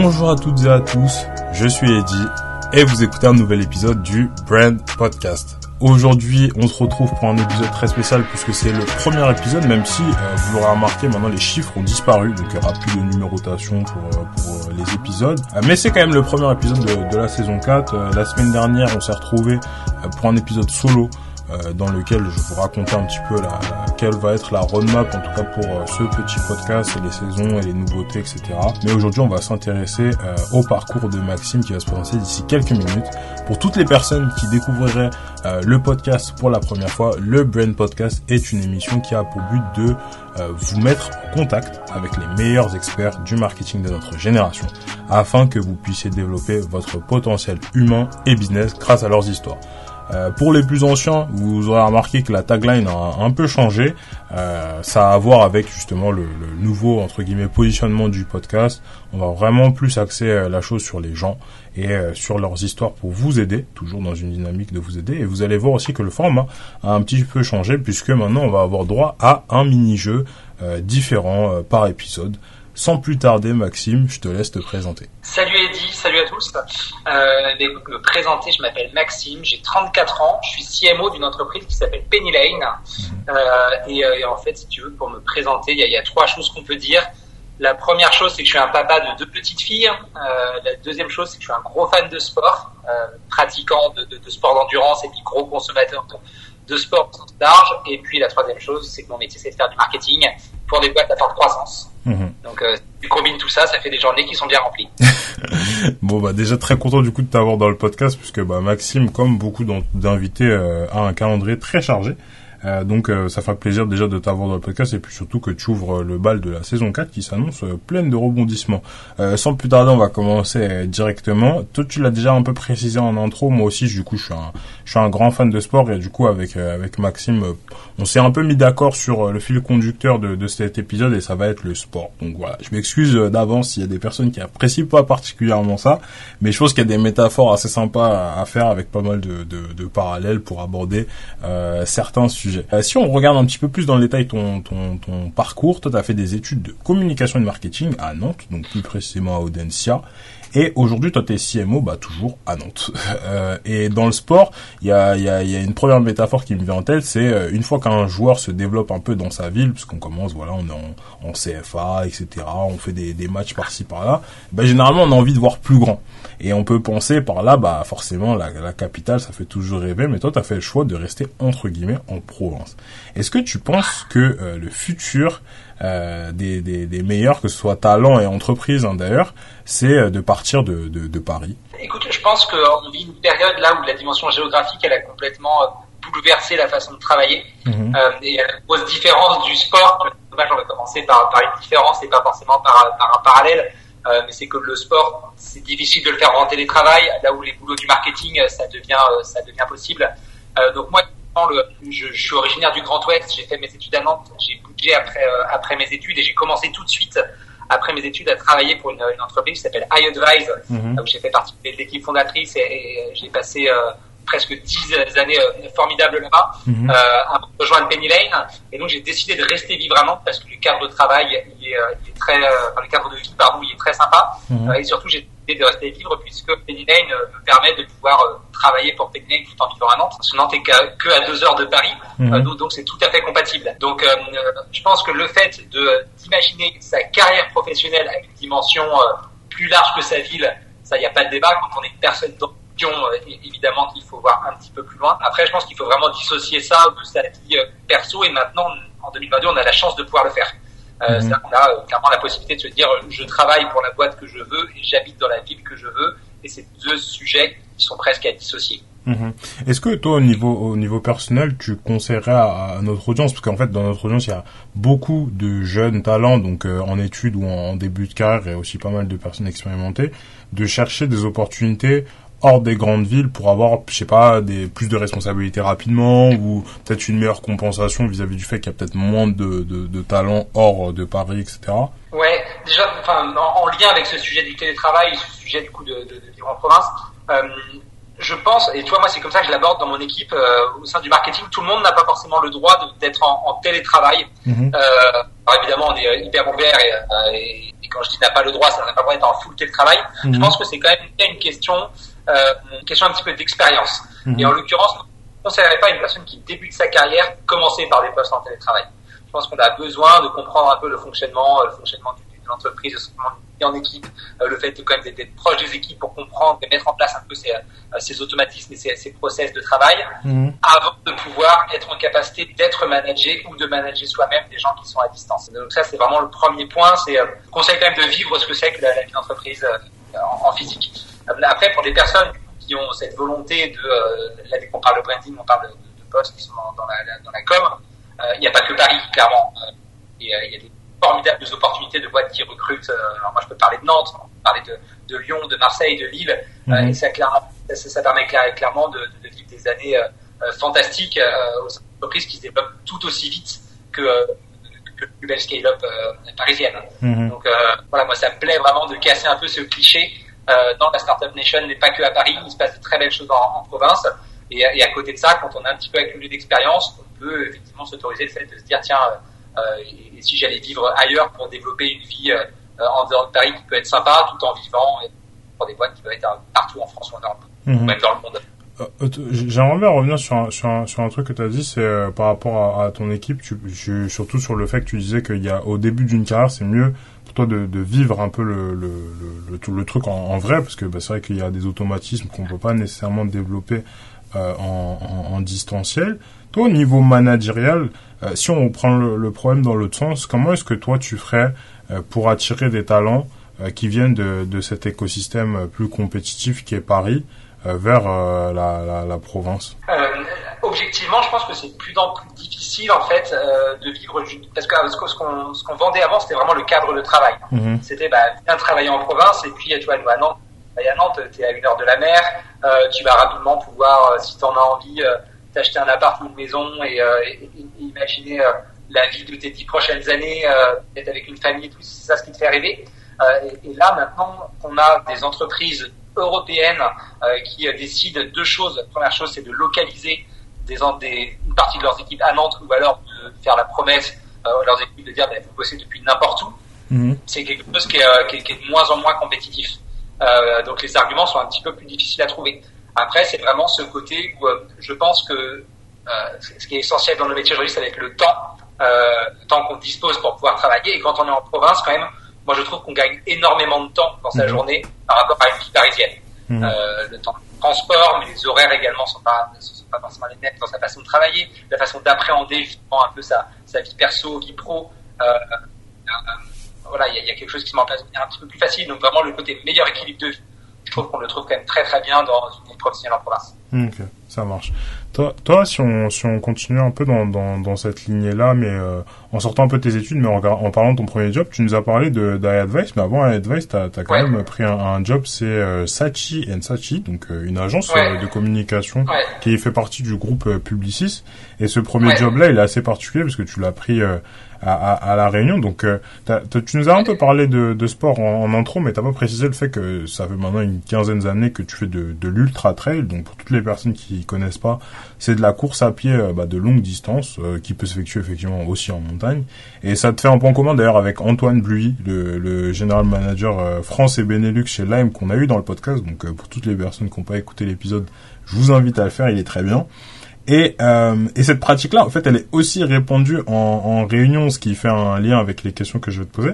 Bonjour à toutes et à tous, je suis Eddie et vous écoutez un nouvel épisode du Brand Podcast. Aujourd'hui, on se retrouve pour un épisode très spécial puisque c'est le premier épisode, même si euh, vous l'aurez remarqué, maintenant les chiffres ont disparu, donc il n'y aura plus de numérotation pour, euh, euh, les épisodes. mais c'est quand même le premier épisode de, de la saison 4. la semaine dernière, on s'est retrouvé pour un épisode solo euh, dans lequel je vous raconter un petit peu la, quelle va être la roadmap en tout cas pour euh, ce petit podcast et les saisons et les nouveautés etc. Mais aujourd'hui on va s'intéresser euh, au parcours de Maxime qui va se présenter d'ici quelques minutes. Pour toutes les personnes qui découvriraient le podcast pour la première fois, le Brain Podcast est une émission qui a pour but de vous mettre en contact avec les meilleurs experts du marketing de notre génération afin que vous puissiez développer votre potentiel humain et business grâce à leurs histoires. Euh, pour les plus anciens, vous aurez remarqué que la tagline a un peu changé. Euh, ça a à voir avec justement le, nouveau entre guillemets positionnement du podcast. On va vraiment plus axer euh, la chose sur les gens et sur leurs histoires pour vous aider, toujours dans une dynamique de vous aider. Et vous allez voir aussi que le format a un petit peu changé puisque maintenant on va avoir droit à un mini-jeu différent par épisode. Sans plus tarder, Maxime, je te laisse te présenter. Salut Eddy, salut à tous. Euh, me présenter, je m'appelle Maxime, j'ai 34 ans, je suis CMO d'une entreprise qui s'appelle Penny Lane. Mhm. Euh, euh, et, en fait, si tu veux, pour me présenter, il y, a, trois choses qu'on peut dire. La première chose, c'est que je suis un papa de deux petites filles. Euh, la deuxième chose, c'est que je suis un gros fan de sport, euh, pratiquant de, de, de sport d'endurance et puis gros consommateur de, de sport large. Et puis la troisième chose, c'est que mon métier, c'est de faire du marketing pour des boîtes à forte croissance. Mhm. Donc, euh, tu combines tout ça, ça fait des journées qui sont bien remplies. bon, bah déjà très content du coup de t'avoir dans le podcast, puisque bah, Maxime, comme beaucoup d'invités, euh, a un calendrier très chargé. Euh, donc euh, ça fait plaisir déjà de t'avoir dans le podcast et puis surtout que tu ouvres le bal de la saison 4 qui s'annonce euh, pleine de rebondissements. sans plus tarder, on va commencer directement. Toi tu l'as déjà un peu précisé en intro, moi aussi du coup je suis un je suis un grand fan de sport et du coup avec avec Maxime on s'est un peu mis d'accord sur le fil conducteur de, de cet épisode et ça va être le sport. Donc voilà, je m'excuse d'avance s'il y a des personnes qui apprécient pas particulièrement ça, mais je pense qu'il y a des métaphores assez sympas à, faire avec pas mal de, de, de parallèles pour aborder certains sujets euh, si on regarde un petit peu plus dans le détail ton, ton, parcours, toi tu as fait des études de communication et de marketing à Nantes, donc plus précisément à Audencia. Et aujourd'hui, toi, t'es CMO, bah toujours à Nantes. Euh, et dans le sport, il y a, y, a, y a une première métaphore qui me vient en tête, c'est euh, une fois qu'un joueur se développe un peu dans sa ville, puisqu'on commence, voilà, on est en, en, CFA, etc., on fait des, des matchs par-ci par-là, bah généralement on a envie de voir plus grand. Et on peut penser par là, bah forcément, la, la capitale, ça fait toujours rêver, mais toi, t'as fait le choix de rester entre guillemets en province. Est-ce que tu penses que euh, le futur euh, des, des, des, meilleurs, que ce soit talent et entreprise hein, d'ailleurs, c'est euh, de partir de, de, de, Paris Écoute, je pense qu'on vit une période là où la dimension géographique, elle a complètement euh, bouleversé la façon de travailler. Mhm. Euh, et la grosse différence du sport, dommage, on va commencer par, par une différence et pas forcément par, par un parallèle, euh, mais c'est que le sport, c'est difficile de le faire en télétravail, là où les boulots du marketing, ça devient, ça devient possible. donc moi, je, je, suis originaire du Grand Ouest, j'ai fait mes études à Nantes, j'ai bougé après, euh, après mes études et j'ai commencé tout de suite après mes études à travailler pour une, une entreprise qui s'appelle iAdvise, mm où j'ai fait partie de l'équipe fondatrice et, j'ai passé euh, presque dix années euh, formidables là-bas, mm à rejoindre Penny Lane. Et donc j'ai décidé de rester vivre à Nantes parce que le cadre de travail, il est, il est très, enfin, le cadre de vie, pardon, il est très sympa. Mhm. et surtout j'ai de rester vivre puisque Penny Lane euh, me permet de pouvoir euh, travailler pour Penny Lane tout en vivant à Nantes. Parce que Nantes est que à deux heures de Paris, mhm. euh, donc c'est tout à fait compatible. Donc je pense que le fait de d'imaginer sa carrière professionnelle avec une dimension plus large que sa ville, ça il n'y a pas de débat. Quand on est une personne d'ambition, évidemment qu'il faut voir un petit peu plus loin. Après, je pense qu'il faut vraiment dissocier ça de sa vie perso et maintenant en 2022, on a la chance de pouvoir le faire. Euh, mhm. On a euh, clairement la possibilité de se dire euh, je travaille pour la boîte que je veux et j'habite dans la ville que je veux et c'est deux sujets qui sont presque à dissocier. Mhm. Est-ce que toi, au niveau, au niveau personnel, tu conseillerais à, notre audience, parce qu'en fait, dans notre audience, il y a beaucoup de jeunes talents, donc en études ou en, en, début de carrière, et aussi pas mal de personnes expérimentées, de chercher des opportunités hors des grandes villes pour avoir, je sais pas, des plus de responsabilités rapidement ou peut-être une meilleure compensation vis-à-vis du fait qu'il y a peut-être moins de, de, de talents hors de Paris, etc. Ouais, déjà, enfin, en, lien avec ce sujet du télétravail, ce sujet du coup de, de, vivre en province, euh, je pense, et tu vois, moi, c'est comme ça que je l'aborde dans mon équipe euh, au sein du marketing. Tout le monde n'a pas forcément le droit d'être en, en, télétravail. Mhm. euh, alors évidemment, on est hyper ouvert et, euh, et, et quand je dis n'a pas le droit, ça n'a pas le droit d'être en full télétravail. Je mhm. pense que c'est quand même une question, euh, une question un petit peu d'expérience. Mhm. Et en l'occurrence, on ne conseillerait pas une personne qui débute sa carrière commencer par des postes en télétravail. Je pense qu'on a besoin de comprendre un peu le fonctionnement, le fonctionnement d'une entreprise, le fonctionnement en équipe, euh, le fait de quand même d'être proche des équipes pour comprendre et mettre en place un peu ces, euh, ces automatismes et ces, ces, process de travail, mhm. avant de pouvoir être en capacité d'être managé ou de manager soi-même des gens qui sont à distance. Donc ça, c'est vraiment le premier point. C'est euh, conseil quand même de vivre ce que c'est que la, vie d'entreprise euh, en, en, physique. Après, pour des personnes qui ont cette volonté de, là, dès qu'on parle de branding, on parle de, de, postes qui sont dans, la, dans la com, il n'y a pas que Paris, clairement. Il y, a, des formidables opportunités de boîtes qui recrutent. Euh, alors moi, je peux parler de Nantes, on peut parler de, de Lyon, de Marseille, de Lille. Euh, mhm. et ça, ça, ça, permet clairement de, de, vivre des années euh, fantastiques aux entreprises qui se développent tout aussi vite que, que le plus belle scale-up parisienne. Mhm. Donc voilà, moi, ça me plaît vraiment de casser un peu ce cliché. Dans la Startup Nation n'est pas que à Paris, il se passe de très belles choses en, en province. Et, et, à côté de ça, quand on a un petit peu accumulé d'expérience, on peut effectivement s'autoriser le fait de se dire, tiens, euh, et, si j'allais vivre ailleurs pour développer une vie euh, en dehors de Paris qui peut être sympa tout en vivant pour des boîtes qui peuvent être partout en France ou en Europe, mhm. même dans le monde. Euh, j'aimerais bien revenir sur un, sur un, sur un truc que tu as dit, c'est par rapport à, ton équipe, tu, surtout sur le fait que tu disais qu'il y a au début d'une carrière, c'est mieux de, vivre un peu le, le, le, truc en, vrai, parce que bah, c'est vrai qu'il y a des automatismes qu'on peut pas nécessairement développer euh, en, distanciel. Toi, au niveau managérial, euh, si on prend le, problème dans l'autre sens, comment est-ce que toi tu ferais euh, pour attirer des talents qui viennent de, de, cet écosystème plus compétitif qui est Paris vers la, la, la, province Objectivement, je pense que c'est de plus en plus difficile en fait de vivre parce que ce qu'on ce qu'on vendait avant, c'était vraiment le cadre de travail. Mhm. C'était bah, bien travailler en province et puis tu vois, nous à Nantes, à Nantes, tu es à une heure de la mer, tu vas rapidement pouvoir, si tu en as envie, t'acheter un appart ou une maison et, euh, imaginer euh, la vie de tes dix prochaines années, euh, être avec une famille et tout, c'est ça ce qui te fait rêver. Et, et, là, maintenant qu'on a des entreprises européennes qui décident deux choses. La première chose, c'est de localiser des, des, une partie de leurs équipes à Nantes ou alors de faire la promesse à leurs équipes de dire bah, vous bossez depuis n'importe où. Mhm. C'est quelque chose qui est, qui, est, qui est, de moins en moins compétitif. Euh, donc les arguments sont un petit peu plus difficiles à trouver. Après, c'est vraiment ce côté où euh, je pense que euh, ce qui est essentiel dans le métier aujourd'hui, c'est avec le temps, euh, le temps qu'on dispose pour pouvoir travailler. Et quand on est en province, quand même, moi je trouve qu'on gagne énormément de temps dans sa mhm. journée par rapport à une vie parisienne. Mhm. Euh, le temps de transport, mais les horaires également sont pas sont pas forcément les mêmes dans sa façon de travailler, la façon d'appréhender justement un peu sa, sa vie perso, vie pro. Euh, euh, voilà, il y a, y a, quelque chose qui se met en place un petit peu plus facile. Donc vraiment le côté meilleur équilibre de vie je trouve qu'on le trouve quand même très très bien dans une vie professionnelle en province. Ok, ça marche. Toi, toi si, on, si on continue un peu dans, dans, dans cette lignée-là, mais euh, en sortant un peu de tes études, mais en, en, parlant de ton premier job, tu nous as parlé de d'iAdvice, mais avant iAdvice, tu as, as, quand même pris un, un job, c'est euh, Sachi Sachi, donc euh, une agence euh, de communication qui fait partie du groupe Publicis. Et ce premier job-là, il est assez particulier parce que tu l'as pris à, à, à, la Réunion. Donc, euh, tu nous as un peu parlé de, de sport en, en, intro, mais t'as pas précisé le fait que ça fait maintenant une quinzaine d'années que tu fais de, de l'ultra trail. Donc, pour toutes les personnes qui connaissent pas, c'est de la course à pied euh, bah, de longue distance euh, qui peut s'effectuer effectivement aussi en montagne. Et ça te fait un point commun d'ailleurs avec Antoine Bluy, le, le général manager France et Benelux chez Lime qu'on a eu dans le podcast. Donc, pour toutes les personnes qui n'ont pas écouté l'épisode, je vous invite à le faire. Il est très bien. Et, euh, et cette pratique-là, en fait, elle est aussi répandue en, en, réunion, ce qui fait un lien avec les questions que je vais te poser.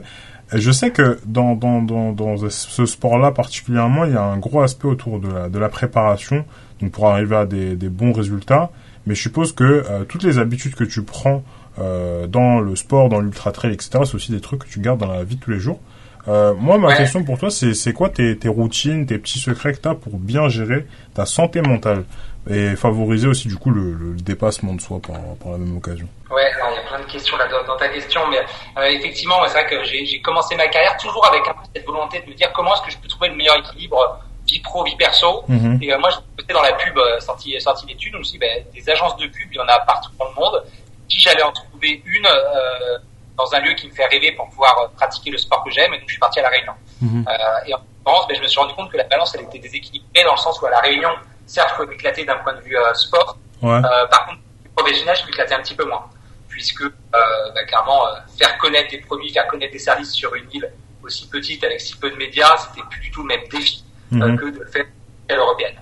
je sais que dans, dans, dans, dans ce sport-là particulièrement, il y a un gros aspect autour de la, de la préparation, donc pour arriver à des, des bons résultats. Mais je suppose que euh, toutes les habitudes que tu prends euh, dans le sport, dans l'ultra trail, etc., c'est aussi des trucs que tu gardes dans la vie de tous les jours. Euh, moi, ma question pour toi, c'est quoi tes, tes routines, tes petits secrets que tu as pour bien gérer ta santé mentale? Et favoriser aussi du coup le, le dépassement de soi par, par, la même occasion. Ouais, alors il y a plein de questions là dans, ta question, mais euh, effectivement, c'est vrai que j'ai commencé ma carrière toujours avec un peu cette volonté de me dire comment est-ce que je peux trouver le meilleur équilibre vie pro, vie perso. Mhm. Et euh, moi, j'étais dans la pub euh, sortie sortie d'études, donc aussi ben, des agences de pub, il y en a partout dans le monde. Si j'allais en trouver une euh, dans un lieu qui me fait rêver pour pouvoir pratiquer le sport que j'aime, et donc je suis parti à la Réunion. Mhm. et en France, ben, je me suis rendu compte que la balance elle était déséquilibrée dans le sens où à la Réunion certes, il faut m'éclater d'un point de vue sport. par contre, professionnel, je m'éclatais un petit peu moins, puisque bah, clairement, faire connaître des produits, faire connaître des services sur une île aussi petite avec si peu de médias, c'était plus du tout le même défi mhm. que de le faire à l'européenne.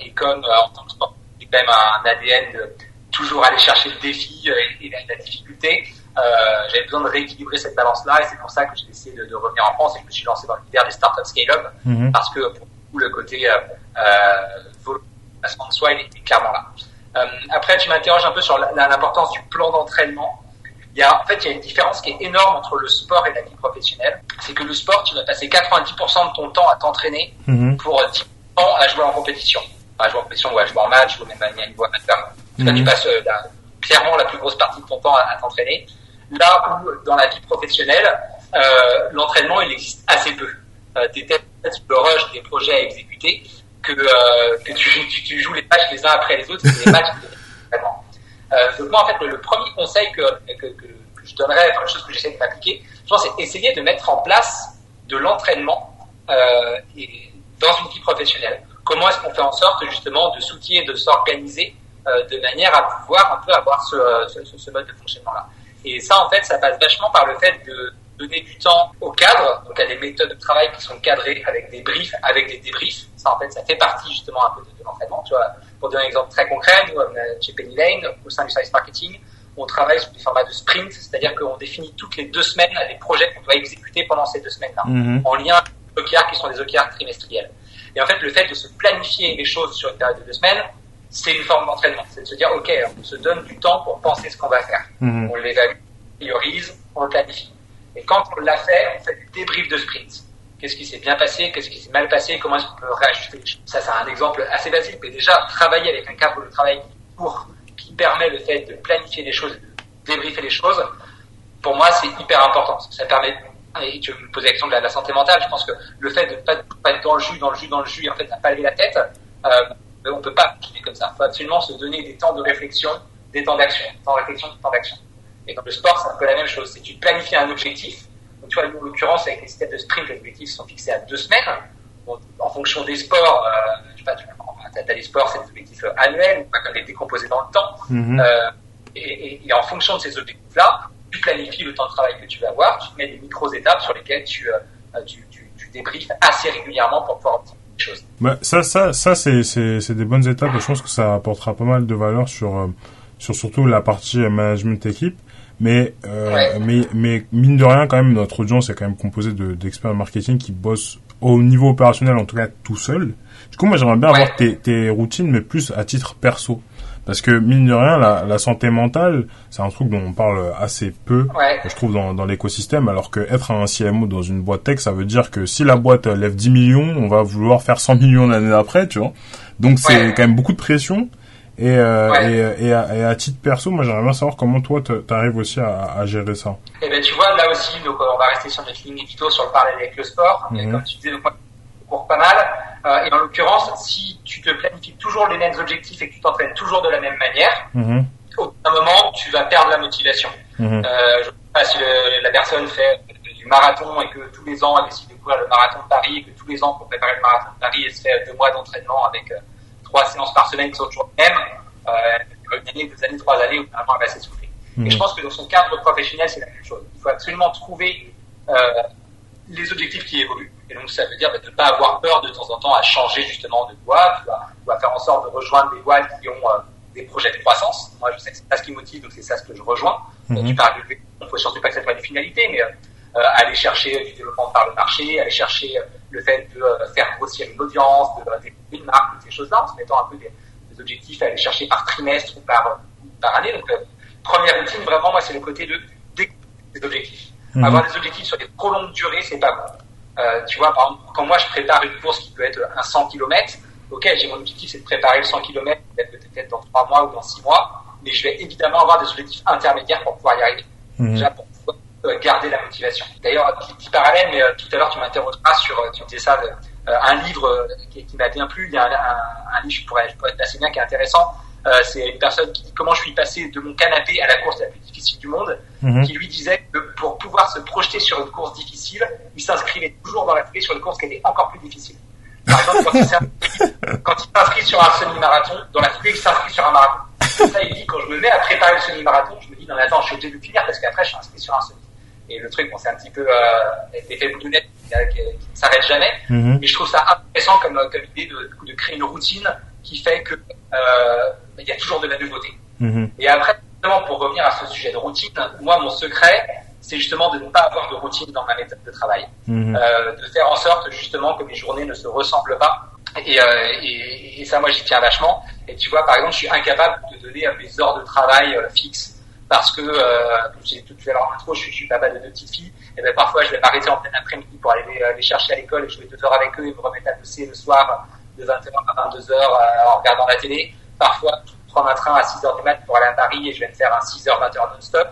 et comme en tant que sport, j'ai quand même un ADN de toujours aller chercher le défi et, la, difficulté. Euh, j'avais besoin de rééquilibrer cette balance-là et c'est pour ça que j'ai décidé de, de, revenir en France et que je me suis lancé dans l'univers des startups scale-up mhm. parce que pour le côté euh, euh, de soi, il est, clairement là. Euh, après, tu m'interroges un peu sur l'importance du plan d'entraînement. Il y a, en fait, il y a une différence qui est énorme entre le sport et la vie professionnelle. C'est que le sport, tu vas passer 90% de ton temps à t'entraîner mhm. pour 10 ans à jouer en compétition. à jouer en compétition ou à jouer en match ou même à niveau amateur. tu mhm. passes euh, clairement la plus grosse partie de ton temps à t'entraîner. Là où dans la vie professionnelle, euh, l'entraînement il existe assez peu. Euh, tu es le rush des projets à exécuter que, euh, que tu, tu, tu, joues les matchs les uns après les autres, c'est des matchs euh, donc moi en fait le, premier conseil que, que, que, je donnerais, enfin la chose que j'essaie de m'appliquer, je pense c'est essayer de mettre en place de l'entraînement euh, dans une vie professionnelle. Comment est-ce qu'on fait en sorte justement de soutien, de s'organiser euh, de manière à pouvoir un peu avoir ce, ce, ce mode de fonctionnement-là. Et ça, en fait, ça passe vachement par le fait de donner du temps au cadre, donc à des méthodes de travail qui sont cadrées avec des briefs, avec des débriefs. Ça, en fait, ça fait partie justement un peu de, l'entraînement. Tu vois, pour donner un exemple très concret, nous, chez Penny Lane, au sein du service marketing, on travaille sur des formats de sprint, c'est-à-dire qu'on définit toutes les deux semaines des projets qu'on doit exécuter pendant ces deux semaines-là, mm-hmm. en lien avec les OKR qui sont des OKR trimestriels. Et en fait, le fait de se planifier les choses sur une période de deux semaines, c'est une forme d'entraînement. C'est de se dire, OK, on se donne du temps pour penser ce qu'on va faire. Mm-hmm. On l'évalue, on priorise, on le planifie. Et quand on l'a fait, on fait du débrief de sprint. Qu'est-ce qui s'est bien passé, qu'est-ce qui s'est mal passé, comment est-ce qu'on peut réajuster les choses. Ça, c'est un exemple assez basique, mais déjà, travailler avec un cadre de travail court qui permet le fait de planifier les choses, de débriefer les choses, pour moi, c'est hyper important. Ça permet, et tu me posais la question de la, santé mentale, je pense que le fait de ne pas, être dans le jus, dans le jus, dans le jus, et en fait, à pas la tête, euh, on peut pas continuer comme ça. Il faut absolument se donner des temps de réflexion, des temps d'action, temps de réflexion, des temps d'action. Et dans le sport, c'est un peu la même chose. C'est tu planifies un objectif. Donc, tu vois, en l'occurrence, avec les systèmes de sprint, les objectifs sont fixés à deux semaines. en fonction des sports, euh, je sais pas, tu as, des sports, c'est des objectifs annuels, pas comme les décomposer dans le temps. Mm-hmm. euh, et, et, et, en fonction de ces objectifs-là, tu planifies le temps de travail que tu vas avoir, tu mets des micro-étapes sur lesquelles tu, euh, tu, tu, tu débriefes assez régulièrement pour pouvoir optimiser les choses. Bah, ça, ça, ça c'est, des bonnes étapes et je pense que ça apportera pas mal de valeur sur, euh, sur surtout la partie management équipe. Mais, euh, mais, mais mine de rien, quand même, notre audience est quand même composée de, d'experts marketing qui bossent au niveau opérationnel, en tout cas tout seul. Du coup, moi, j'aimerais bien avoir tes, tes routines, mais plus à titre perso. Parce que mine de rien, la, la santé mentale, c'est un truc dont on parle assez peu, je trouve, dans, dans l'écosystème. Alors que être un CMO dans une boîte tech, ça veut dire que si la boîte lève 10 millions, on va vouloir faire 100 millions l'année après, tu vois. Donc c'est quand même beaucoup de pression. Et, euh, et, et, à, et, à, titre perso, moi j'aimerais bien savoir comment toi tu arrives aussi à, à, gérer ça. Eh ben tu vois là aussi, donc on va rester sur notre ligne édito sur le parallèle avec le sport. Et mhm. comme tu disais, donc, moi, je cours pas mal. Euh, et en l'occurrence, si tu te planifies toujours les mêmes objectifs et que tu t'entraînes toujours de la même manière, mhm. au bout d'un moment, tu vas perdre la motivation. Mhm. Euh, je sais pas si le, la personne fait du marathon et que tous les ans elle décide de courir le marathon de Paris et que tous les ans pour préparer le marathon de Paris elle se fait deux mois d'entraînement avec euh, trois séances par semaine qui sont toujours les mêmes, euh, gagner deux années, trois années, où vraiment elle va s'essouffler. Et je pense que dans son cadre professionnel, c'est la même chose. Il faut absolument trouver euh, les objectifs qui évoluent. Et donc, ça veut dire bah, de ne pas avoir peur de temps en temps à changer justement de boîte, ou à, faire en sorte de rejoindre des boîtes qui ont euh, des projets de croissance. Moi, je sais que c'est ça ce qui motive, donc c'est ça ce que je rejoins. Mm -hmm. Tu parles de il faut surtout pas que ça soit une finalité, mais euh, aller chercher du développement par le marché, aller chercher le fait de faire grossir une audience, de développer une marque, ces choses-là, en se mettant un peu des, des objectifs à aller chercher par trimestre ou par, par année. Donc, euh, première routine, vraiment, moi, c'est le côté de des objectifs. Mhm. Avoir des objectifs sur des trop longues durées, c'est pas bon. Euh, tu vois, par exemple, quand moi je prépare une course qui peut être un 100 km, ok, j'ai mon objectif, c'est de préparer le 100 km peut-être dans 3 mois ou dans 6 mois, mais je vais évidemment avoir des objectifs intermédiaires pour pouvoir y arriver. Mhm. Déjà, pour euh, garder la motivation. D'ailleurs, petit, petit parallèle, mais euh, tout à l'heure tu m'interrogeras sur, euh, tu disais ça, euh, un livre euh, qui, qui m'a bien plu. Il y a un, un, un livre, je pourrais, je pourrais assez bien, qui est intéressant. Euh, c'est une personne qui dit comment je suis passé de mon canapé à la course la plus difficile du monde, mhm. qui lui disait que pour pouvoir se projeter sur une course difficile, il s'inscrivait toujours dans la foulée sur une course qui était encore plus difficile. par exemple, quand il s'inscrit sur un semi-marathon, dans la foulée, il s'inscrit sur un marathon. Ça, il dit, quand je me mets à préparer le semi-marathon, je me dis, non, mais attends, je suis obligé de le finir parce qu'après, je suis inscrit sur un semi. Et le truc, bon, c'est un petit peu euh, l'effet boulonnette qui, qui, qui ne s'arrête jamais. Mhm. Mais je trouve ça intéressant comme, comme idée de, de créer une routine qui fait que euh, il y a toujours de la nouveauté. Mhm. Et après, justement, pour revenir à ce sujet de routine, moi, mon secret, c'est justement de ne pas avoir de routine dans ma méthode de travail, Mhm. euh, de faire en sorte justement que mes journées ne se ressemblent pas. Et, euh, et, et ça, moi, j'y tiens vachement. Et tu vois, par exemple, je suis incapable de donner euh, mes heures de travail euh, fixes parce que, euh, comme j'ai tout à l'heure en intro, je suis, je suis papa de deux petites filles. Et ben parfois, je vais m'arrêter en plein après-midi pour aller les, les chercher à l'école et jouer deux heures avec eux et me remettre à bosser le soir de 20h à 22h euh, en regardant la télé. Parfois, je prends un train à 6h du mat pour aller à Paris et je vais me faire un 6h, 20h non-stop.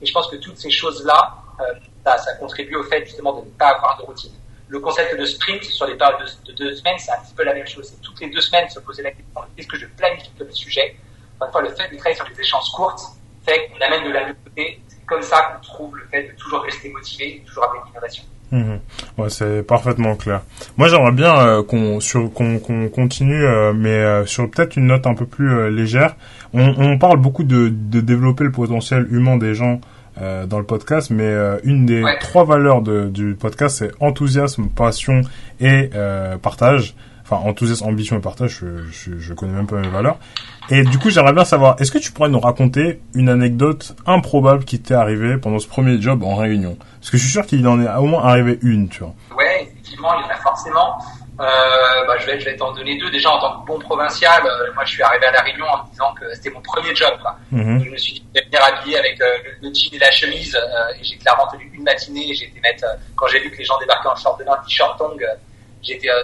Et je pense que toutes ces choses-là, euh, ça, ça contribue au fait justement de ne pas avoir de routine. Le concept de sprint sur les périodes de, de deux semaines, c'est un petit peu la même chose. C'est toutes les deux semaines se poser la question qu'est-ce que je planifie comme sujet? Parfois, le fait de travailler sur des échéances courtes fait qu'on amène de la nouveauté. C'est comme ça qu'on trouve le fait de toujours rester motivé, de toujours avoir une innovation. Mhm. Ouais, c'est parfaitement clair. Moi, j'aimerais bien euh, qu'on sur qu'on continue, euh, mais euh, sur peut-être une note un peu plus euh, légère. On, on parle beaucoup de, de développer le potentiel humain des gens dans le podcast, mais une des Ouais. trois valeurs de, du podcast, c'est enthousiasme, passion et partage. Enfin, enthousiasme, ambition et partage. Je, je, je connais même pas mes valeurs. Et du coup, j'aimerais bien savoir, est-ce que tu pourrais nous raconter une anecdote improbable qui t'est arrivée pendant ce premier job en réunion? Parce que je suis sûr qu'il en est au moins arrivé une, tu vois. Ouais, effectivement, il y en a forcément. Euh, bah, je vais, je vais t'en donner deux. Déjà, en tant que bon provincial, euh, moi, je suis arrivé à la Réunion en me disant que c'était mon premier job. Quoi. Mhm. Donc, je me suis dit, je vais venir habillé avec euh, le, le jean et la chemise, et j'ai clairement tenu une matinée. J'ai été mettre, quand j'ai vu que les gens débarquaient en short de bain, t-shirt tong, euh, j'ai été euh,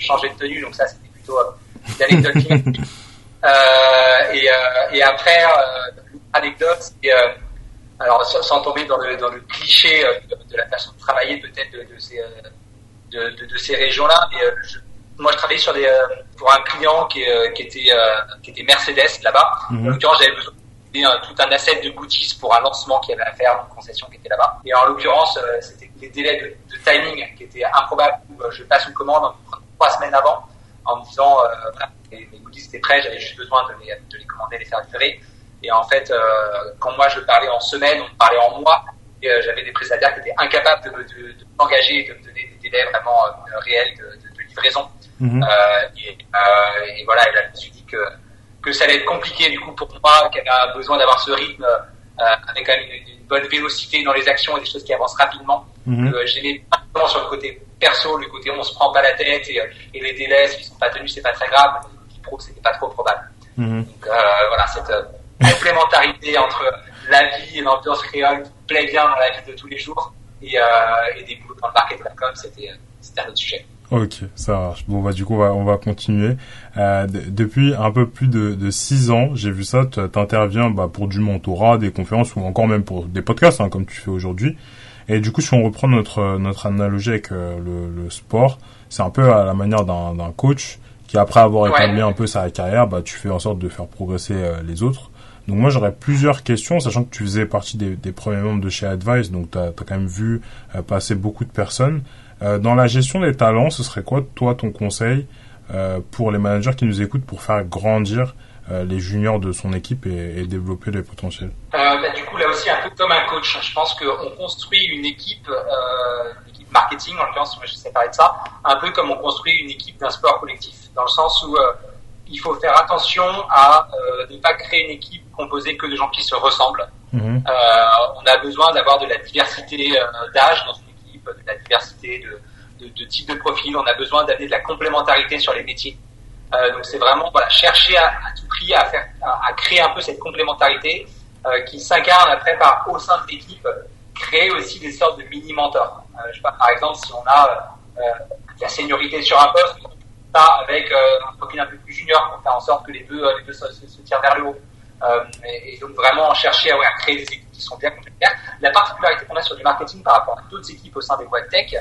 changé de tenue. Donc ça, c'était plutôt euh, une anecdote. plu. euh, et, euh, et après, euh, anecdote, c'est euh, alors sans, tomber dans le, dans le cliché euh, de, de la façon de travailler peut-être de, de ces euh, de, ces régions-là. Mais euh, je, moi, je travaillais sur des euh, pour un client qui, euh, qui était euh, qui était Mercedes là-bas. Mhm. En l'occurrence, j'avais besoin de un, tout un asset de goodies pour un lancement qu'il y avait à faire, une concession qui était là-bas. Et en l'occurrence, euh, c'était des délais de, de timing qui étaient improbables. Où, euh, je passe une commande trois semaines avant en me disant euh, mes, goodies étaient prêts, j'avais juste besoin de les, de les commander, les faire livrer. Et en fait, euh, quand moi je parlais en semaine, on parlait en mois. Et euh, j'avais des prestataires qui étaient incapables de, de, de m'engager et de me donner des délais vraiment euh, réels de, livraison. Mhm. Euh, et, euh, et voilà, et là je me suis dit que, que ça allait être compliqué du coup pour moi, qui avait besoin d'avoir ce rythme euh, avec quand même une, une bonne vélocité dans les actions et des choses qui avancent rapidement. Mhm. Euh, J'aimais pas vraiment sur le côté perso, le côté on se prend pas la tête et, euh, et les délais, s'ils sont pas tenus, c'est pas très grave. Côté pro, c'était pas trop probable. Mhm. Donc euh, voilà, cette euh, complémentarité entre la vie et l'ambiance créole qui plaît bien dans la vie de tous les jours et, et des boulots dans le market de la com, c'était euh, c'était un autre sujet. Ok, ça marche. Bon bah du coup on va, on va continuer. Euh, de- depuis un peu plus de, de six ans, j'ai vu ça. tu T'interviens bah, pour du mentorat, des conférences ou encore même pour des podcasts hein, comme tu fais aujourd'hui. Et du coup, si on reprend notre notre analogie avec euh, le, le sport, c'est un peu à la manière d'un d'un coach qui après avoir Ouais. établi un peu sa carrière, bah tu fais en sorte de faire progresser euh, les autres. Donc moi j'aurais plusieurs questions, sachant que tu faisais partie des, des premiers membres de chez Advice, donc tu as, quand même vu euh, passer beaucoup de personnes. Euh, dans la gestion des talents, ce serait quoi toi ton conseil euh, pour les managers qui nous écoutent pour faire grandir euh, les juniors de son équipe et, et développer les potentiels? Euh, bah, du coup, là aussi, un peu comme un coach, je pense qu'on construit une équipe, euh, équipe marketing, en l'occurrence, je sais parler de ça, un peu comme on construit une équipe d'un sport collectif, dans le sens où euh, il faut faire attention à ne pas créer une équipe composée que de gens qui se ressemblent. Euh, on a besoin d'avoir de la diversité d'âge dans une de la diversité de, de, de type de profil. On a besoin d'amener de la complémentarité sur les métiers. Euh, donc c'est vraiment voilà chercher à, tout prix à faire à, créer un peu cette complémentarité euh, qui s'incarne après par au sein de l'équipe créer aussi des sortes de mini mentors. Euh, je sais pas par exemple si on a euh, de la seniorité sur un poste, ça avec un profil un peu plus junior pour faire en sorte que les deux les deux se, tirent vers le haut. Et, donc vraiment chercher à créer des équipes qui sont bien complémentaires. La particularité qu'on a sur du marketing par rapport à d'autres équipes au sein des boîtes tech,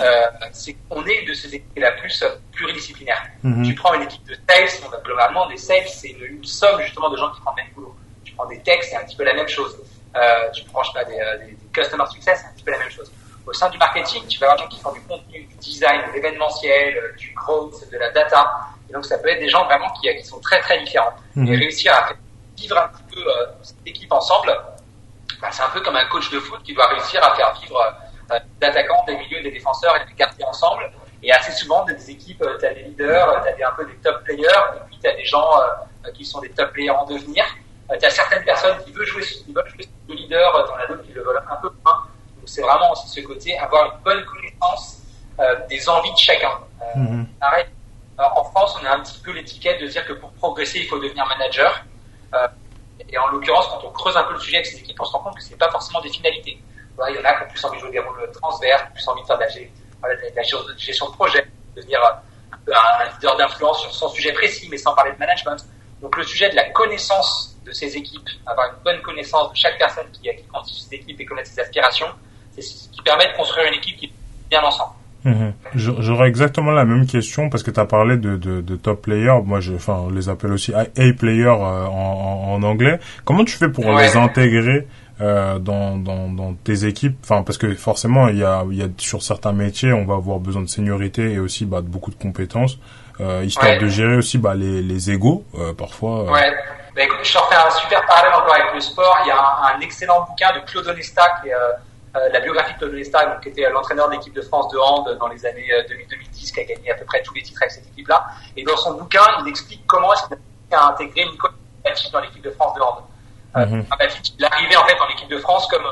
euh, c'est qu'on est de ces équipes la plus pluridisciplinaire. Mhm. Tu prends une équipe de sales, on a globalement des sales, c'est une, une, somme justement de gens qui font le même boulot. Tu prends des techs, c'est un petit peu la même chose. Euh, tu prends je sais pas, des, des, des customer success, c'est un petit peu la même chose. Au sein du marketing, tu vas avoir des gens qui font du contenu, du design, de l'événementiel, euh, du growth, de la data. Et donc, ça peut être des gens vraiment qui, qui sont très, très différents. Mhm. Et réussir à vivre un petit peu euh, cette équipe ensemble, bah, c'est un peu comme un coach de foot qui doit réussir à faire vivre euh, des attaquants, des milieux, des défenseurs et des quartiers ensemble. Et assez souvent, des équipes, euh, tu as des leaders, tu as des, un peu des top players, et puis tu as des gens qui sont des top players en devenir. tu as certaines personnes qui veulent jouer, qui veulent jouer le leader, tu en as d'autres qui le veulent un peu moins. Donc c'est vraiment aussi ce côté, avoir une bonne connaissance des envies de chacun. Mhm. Pareil, en France, on a un petit peu l'étiquette de dire que pour progresser, il faut devenir manager. Euh, et en l'occurrence, quand on creuse un peu le sujet avec ces équipes, on se rend compte que c'est pas forcément des finalités. il y en a qui ont plus envie de jouer des rôles transverses, plus envie de faire de la, gestion de projet, de devenir un, un leader d'influence sur son sujet précis, mais sans parler de management. Donc le sujet de la connaissance de ces équipes, avoir une bonne connaissance de chaque personne qui, qui constitue ces équipes et connaître ses aspirations, c'est ce qui permet de construire une équipe qui est bien ensemble. Mhm. J'aurais exactement la même question parce que tu as parlé de, de, de, top players. Moi, je, enfin, on les appelle aussi A players euh, en, en, anglais. Comment tu fais pour les intégrer euh, dans, dans, dans, tes équipes? Enfin, parce que forcément, il y a, il y a sur certains métiers, on va avoir besoin de seniorité et aussi bah, de beaucoup de compétences, euh, histoire de gérer aussi bah, les, les égos euh, parfois. Ouais. Bah, écoute, je te refais un super parallèle encore avec le sport. Il y a un, un excellent bouquin de Claude Onesta qui est euh, la biographie de Claude Lestag, qui était l'entraîneur de l'équipe de France de hand dans les années 2000-2010, euh, qui a gagné à peu près tous les titres avec cette équipe-là. Et dans son bouquin, il explique comment est-ce qu'il a intégré Nicolas Batic dans l'équipe de France de hand. Euh, mm il arrivé en fait dans l'équipe de France comme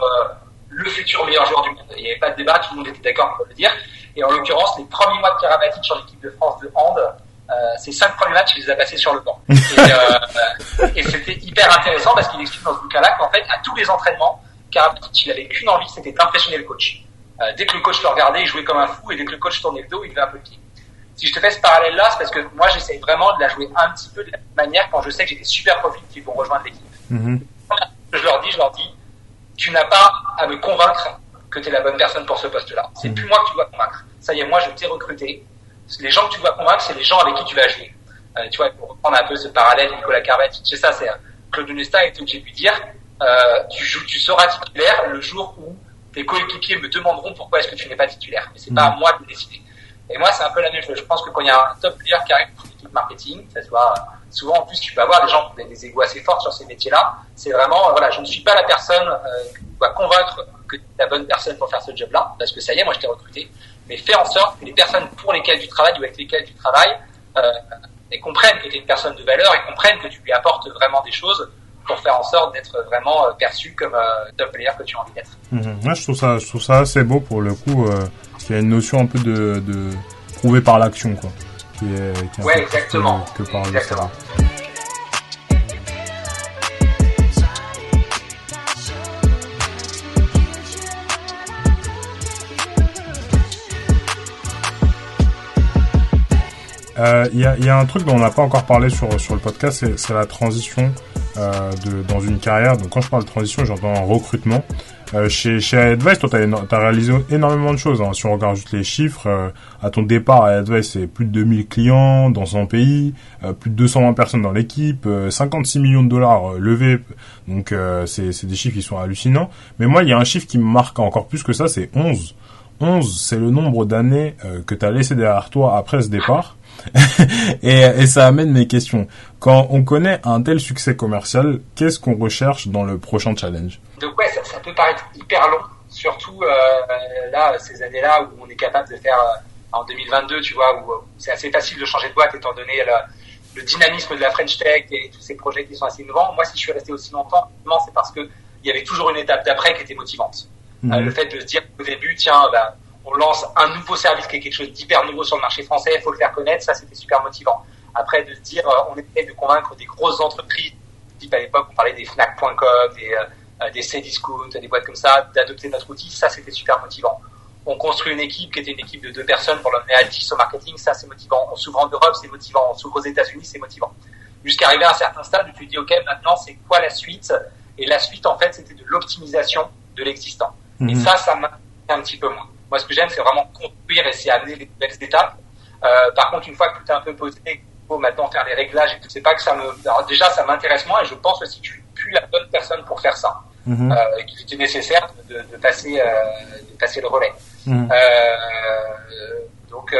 le futur meilleur joueur du monde. Il n'y avait pas de débat, tout le monde était d'accord pour le dire. Et en l'occurrence, les premiers mois de Karabatic sur l'équipe de France de hand, euh, ces cinq premiers matchs, il les a passés sur le banc. Et, euh, et c'était hyper intéressant parce qu'il explique dans ce bouquin-là qu'en fait, à tous les entraînements, Karabatic, il avait qu'une envie, c'était d'impressionner le coach. Euh, dès que le coach le regardait, il jouait comme un fou, et dès que le coach tournait le dos, il levait un peu pied. Si je te fais ce parallèle-là, c'est parce que moi, j'essaye vraiment de la jouer un petit peu de la même manière quand je sais que j'ai des super profils qui vont rejoindre l'équipe. Mm-hmm. Je leur dis, je leur dis, tu n'as pas à me convaincre que tu es la bonne personne pour ce poste-là. C'est mm-hmm. plus moi que tu dois convaincre. Ça y est, moi, je t'ai recruté. Les gens que tu dois convaincre, c'est les gens avec qui tu vas jouer. Euh, tu vois, pour reprendre un peu ce parallèle, Nicolas Carvet, c'est ça, c'est Claude Nesta est obligé de lui dire, euh, tu, joues, tu seras titulaire le jour où tes coéquipiers me demanderont pourquoi est-ce que tu n'es pas titulaire. Mais c'est pas à mm. moi de décider. Et moi, c'est un peu la même chose. Je pense que quand il y a un top player qui arrive pour l'équipe marketing, ça soit souvent en plus tu peux avoir des gens qui ont des égos assez forts sur ces métiers-là. C'est vraiment voilà, je ne suis pas la personne euh, qui doit convaincre que tu es la bonne personne pour faire ce job-là, parce que ça y est, moi je t'ai recruté. Mais fais en sorte que les personnes pour lesquelles tu travailles ou avec lesquelles tu travailles euh, comprennent que tu es une personne de valeur et comprennent que tu lui apportes vraiment des choses pour faire en sorte d'être vraiment euh, perçu comme euh, top player que tu as envie d'être. Mhm. je trouve ça, je trouve ça assez beau pour le coup. Euh, parce qu'il y a une notion un peu de, de prouver par l'action, quoi. Qui est, qui ouais, exactement. Que, par exactement. Il y, a, y, a, un truc dont on n'a pas encore parlé sur, sur le podcast, c'est la transition de, dans une carrière. Donc quand je parle de transition, j'entends recrutement. Euh, chez, chez Advice, toi, tu as, réalisé énormément de choses. Hein. Si on regarde juste les chiffres, euh, à ton départ, Advice, c'est plus de 2000 clients dans 100 pays, euh, plus de 220 personnes dans l'équipe, 56 millions de dollars levés. Donc, c'est des chiffres qui sont hallucinants. Mais moi, il y a un chiffre qui me marque encore plus que ça, c'est 11. 11, c'est le nombre d'années que tu as laissé derrière toi après ce départ. et, ça amène mes questions. Quand on connaît un tel succès commercial, qu'est-ce qu'on recherche dans le prochain challenge? Donc ouais, ça, peut paraître hyper long, surtout euh, là, ces années-là où on est capable de faire euh, en 2022, tu vois, où c'est assez facile de changer de boîte étant donné le dynamisme de la French Tech et tous ces projets qui sont assez innovants. Moi, si je suis resté aussi longtemps, c'est parce que il y avait toujours une étape d'après qui était motivante. Mhm. Euh, le fait de se dire au début, tiens, bah, on lance un nouveau service qui est quelque chose d'hyper nouveau sur le marché français, il faut le faire connaître, ça c'était super motivant. Après de se dire, euh, on essaie de convaincre des grosses entreprises, type à l'époque on parlait des Fnac.com, des, euh, des Cdiscount, des boîtes comme ça, d'adopter notre outil, ça c'était super motivant. On construit une équipe qui était une équipe de deux personnes pour l'emmener à 10 au marketing, ça c'est motivant. On s'ouvre en Europe, c'est motivant. On s'ouvre aux États-Unis, c'est motivant. Jusqu'à arriver à un certain stade où tu te dis, OK, maintenant c'est quoi la suite? Et la suite en fait c'était de l'optimisation de l'existant. Et mhm. ça, ça m'a un petit peu moins. Moi, ce que j'aime, c'est vraiment construire et c'est amener les nouvelles étapes. Euh, par contre, une fois que tout est un peu posé, il faut maintenant faire les réglages et tout. C'est pas que ça me, déjà, ça m'intéresse moins et je pense que si tu suis plus la bonne personne pour faire ça. mhm. qu'il était nécessaire de, de passer, de passer le relais. Mhm. Donc,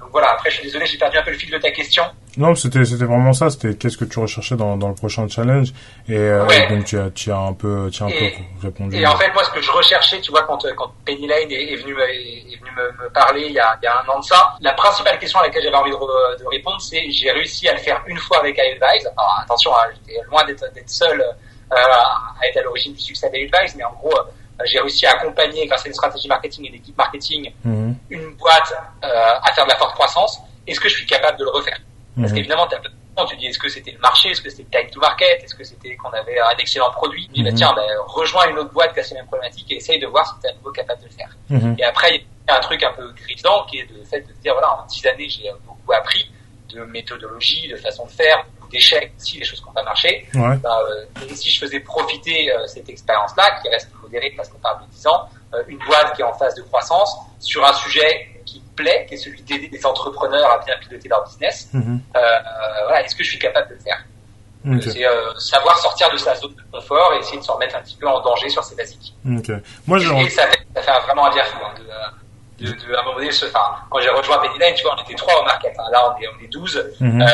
donc, voilà. Après, je suis désolé, j'ai perdu un peu le fil de ta question. Non, c'était c'était vraiment ça. C'était qu'est-ce que tu recherchais dans, dans le prochain challenge? Et euh, donc tu as tu as un peu tu as un peu répondu. Et en fait, moi, ce que je recherchais, tu vois, quand quand Penny Lane est, est venu est, venu me, me, parler il y a il y a un an de ça, la principale question à laquelle j'avais envie de, de répondre, c'est j'ai réussi à le faire une fois avec iAdvise. Alors attention, hein, j'étais loin d'être d'être seul euh, à être à l'origine du succès d'iAdvise, mais en gros. Euh, j'ai réussi à accompagner, grâce à une stratégie marketing et une équipe marketing, mhm. une boîte euh, à faire de la forte croissance. Est-ce que je suis capable de le refaire? Parce mhm. qu'évidemment, tu dis est-ce que c'était le marché, est-ce que c'était time to market, est-ce que c'était qu'on avait un excellent produit? Tu dis bah, mhm. tiens, bah, rejoins une autre boîte qui a ces mêmes problématiques et essaye de voir si tu es à nouveau capable de le faire. Mhm. Et après, il y a un truc un peu grisant qui est le fait de dire voilà, en dix années, j'ai beaucoup appris de méthodologie, de façon de faire, d'échecs aussi, des choses n'ont pas marché. Ouais. Bah, euh, si je faisais profiter euh, cette expérience-là, qui reste modérée parce qu'on parle de 10 ans, euh, une boîte qui est en phase de croissance sur un sujet qui plaît, qui est celui d'aider des entrepreneurs à bien piloter leur business. Mhm. Voilà, est-ce que je suis capable de le faire? C'est euh, savoir sortir de sa zone de confort et essayer de se remettre un petit peu en danger sur ses basiques. Moi, je... Et ça fait, ça fait vraiment un bien fou. Hein, de, de, de, à un moment donné, enfin, quand j'ai rejoint Pennyline, tu vois, on était trois au market. Hein. Là, on est, on est 12. Mhm. Euh,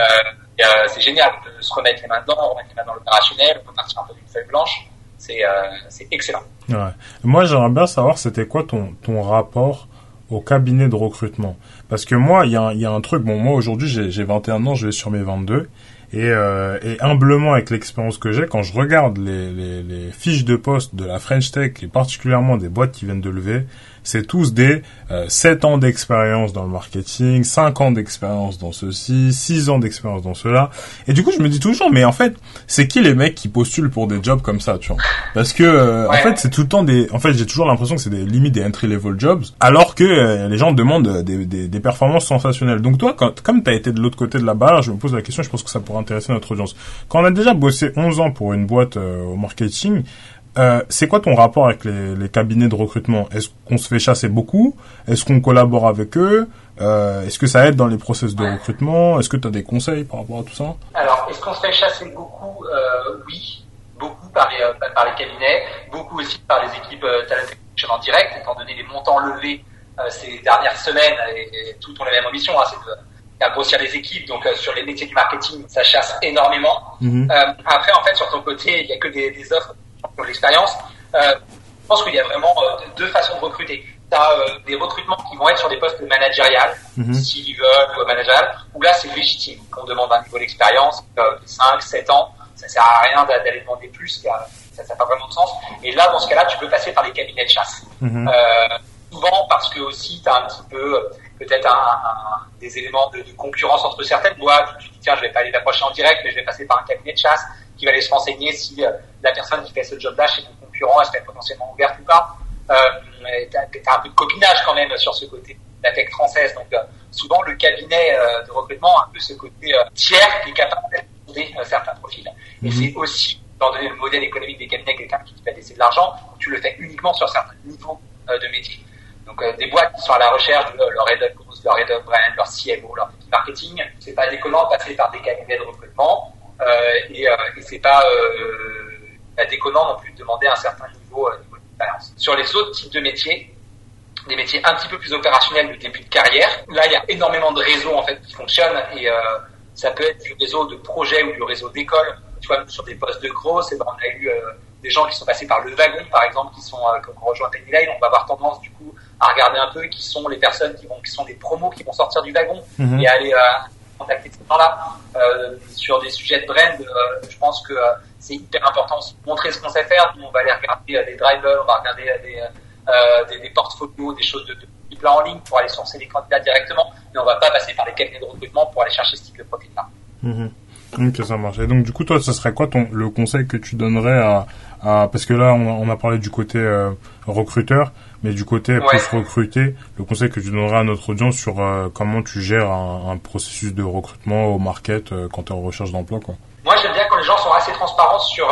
euh, c'est génial de se remettre les mains dedans, remettre les mains dans l'opérationnel, partir un peu d'une feuille blanche. C'est euh, excellent. Ouais. Moi, j'aimerais bien savoir, c'était quoi ton, ton rapport au cabinet de recrutement? Parce que moi, il y a, y a, un truc, bon, moi aujourd'hui j'ai 21 ans, je vais sur mes 22, et, euh, et humblement avec l'expérience que j'ai, quand je regarde les, fiches de poste de la French Tech, et particulièrement des boîtes qui viennent de lever, c'est tous des euh, 7 ans d'expérience dans le marketing, 5 ans d'expérience dans ceci, 6 ans d'expérience dans cela. Et du coup, je me dis toujours, mais en fait, c'est qui les mecs qui postulent pour des jobs comme ça, tu vois? Parce que euh, en fait, c'est tout le temps des en fait, j'ai toujours l'impression que c'est des limites des entry level jobs alors que euh, les gens demandent des, des, des, performances sensationnelles. Donc toi, quand, comme tu as été de l'autre côté de la barre, je me pose la question, je pense que ça pourrait intéresser notre audience. Quand on a déjà bossé 11 ans pour une boîte euh, au marketing, euh, c'est quoi ton rapport avec les, les cabinets de recrutement? Est-ce qu'on se fait chasser beaucoup? Est-ce qu'on collabore avec eux? Euh, Est-ce que ça aide dans les process de recrutement? Est-ce que tu as des conseils par rapport à tout ça? Alors, est-ce qu'on se fait chasser beaucoup? Euh, Oui, beaucoup par les, par les cabinets, beaucoup aussi par les équipes talent en direct, étant donné les montants levés ces dernières semaines, et, tout ont la même ambition, hein, c'est de grossir les équipes. Donc sur les métiers du marketing, ça chasse énormément. Mhm. après, en fait, sur ton côté, il n'y a que des, des offres l'expérience. Euh, je pense qu'il y a vraiment euh, deux façons de recruter. Tu as euh, des recrutements qui vont être sur des postes managériales, mm -hmm. ou managérial, où là c'est légitime, qu'on demande un niveau d'expérience, 5, 7 ans, ça sert à rien d'aller demander plus, ça n'a pas vraiment de sens. Et là, dans ce cas-là, tu peux passer par les cabinets de chasse. Mhm. souvent parce que aussi tu as un petit peu peut-être un, des éléments de, de, concurrence entre certaines boîtes. Tu te dis tiens, je vais pas aller l'approcher en direct, mais je vais passer par un cabinet de chasse qui va aller se renseigner si euh, la personne qui fait ce job-là chez ton concurrent, est-ce qu'elle est potentiellement ouverte ou pas. Euh, t'as as un peu de copinage quand même sur ce côté de la tech française. Donc euh, souvent le cabinet euh, de recrutement a un peu ce côté tiers qui est capable d'aider certains profils. Et mhm. c'est aussi, dans le modèle économique des cabinets, quelqu'un qui va laisser de l'argent, tu le fais uniquement sur certains niveaux de métier. Donc des boîtes qui sont à la recherche de leur head of leur head of brand, leur CMO, leur marketing, c'est pas déconnant de passer par des cabinets de recrutement et, euh, et c'est pas euh, déconnant non plus de demander un certain niveau, niveau d'expérience. Sur les autres types de métiers, des métiers un petit peu plus opérationnels de début de carrière. Là, il y a énormément de réseaux en fait qui fonctionnent et euh, ça peut être du réseau de projet ou du réseau d'école. Tu vois, sur des postes de gros, c'est ben, on a eu euh, des gens qui sont passés par le wagon, par exemple, qui sont euh, comme rejoint Penny Lane. On va avoir tendance du coup à regarder un peu qui sont les personnes qui vont, qui sont des promos qui vont sortir du wagon mhm. et aller contacter ces gens-là. Euh, sur des sujets de brand, euh, je pense que euh, c'est hyper important de montrer ce qu'on sait faire. on va aller regarder des drivers, on va regarder des, des, des portfolios, des choses de, de plan en ligne pour aller sourcer les candidats directement, mais on va pas passer par les cabinets de recrutement pour aller chercher ce type de profil-là. Mm-hmm. Ok, ça marche. Et donc, du coup, toi, ce serait quoi ton, le conseil que tu donnerais à, parce que là, on, a parlé du côté recruteur, mais du côté plus recruter, le conseil que tu donnerais à notre audience sur euh, comment tu gères un, un, processus de recrutement au market euh, quand tu es en recherche d'emploi, quoi. Moi, j'aime bien quand les gens sont assez transparents sur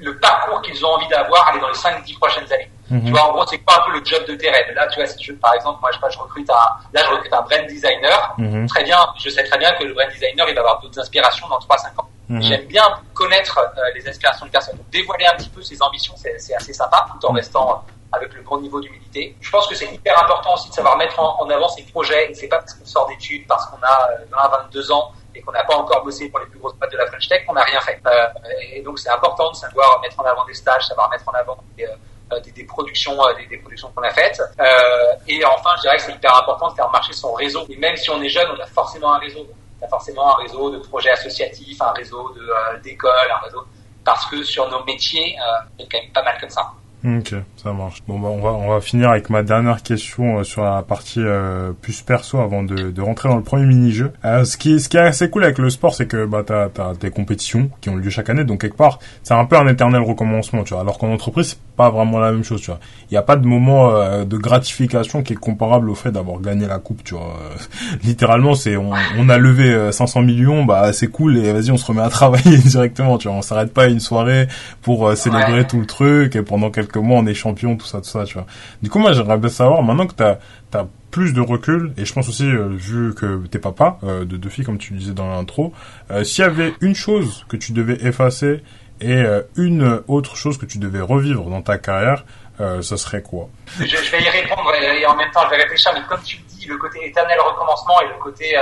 le parcours qu'ils ont envie d'avoir aller dans les 5-10 prochaines années. Mhm. Tu vois, en gros, c'est pas un peu le job de tes rêves. Là, tu vois, si je, par exemple, moi, je, je recrute un, là, je recrute un brand designer. Mhm. Très bien, je sais très bien que le brand designer, il va avoir d'autres inspirations dans 3-5 ans. Mhm. J'aime bien connaître les aspirations de personnes. dévoiler un petit peu ses ambitions, c'est assez sympa, tout en restant avec le bon niveau d'humilité. Je pense que c'est hyper important aussi de savoir mettre en, avant ses projets. Et c'est pas parce qu'on sort d'études, parce qu'on a 20, 22 ans et qu'on n'a pas encore bossé pour les plus grosses boîtes de la French Tech qu'on n'a rien fait. Euh, et donc c'est important de savoir mettre en avant des stages, savoir mettre en avant des, euh, productions, euh, des, productions qu'on a faites. Euh, et enfin, je dirais que c'est hyper important de faire marcher son réseau. Et même si on est jeune, on a forcément un réseau. On a forcément un réseau de projets associatifs, un réseau d'écoles, un réseau parce que sur nos métiers, a quand même pas mal comme ça. Ok, ça marche. Bon, bah, on va on va finir avec ma dernière question euh, sur la partie euh, plus perso avant de, de rentrer dans le premier mini-jeu. Euh, ce qui ce qui est assez cool avec le sport, c'est que bah t'as t'as des compétitions qui ont lieu chaque année, donc quelque part c'est un peu un éternel recommencement, tu vois. Alors qu'en entreprise c'est pas vraiment la même chose, tu vois. Il y a pas de moment euh, de gratification qui est comparable au fait d'avoir gagné la coupe, tu vois. littéralement, c'est on, on a levé 500 millions, bah c'est cool et vas-y on se remet à travailler directement, tu vois. On s'arrête pas une soirée pour célébrer tout le truc et pendant quelques que moi on est champion, tout ça, tout ça, tu vois. Du coup, moi, j'aimerais bien savoir, maintenant que t'as as plus de recul, et je pense aussi, euh, vu que t'es papa euh, de deux filles, comme tu disais dans l'intro, euh, s'il y avait une chose que tu devais effacer et une autre chose que tu devais revivre dans ta carrière, ce serait quoi? Je, vais y répondre et, en même temps je vais réfléchir, mais comme tu dis, le côté éternel recommencement et le côté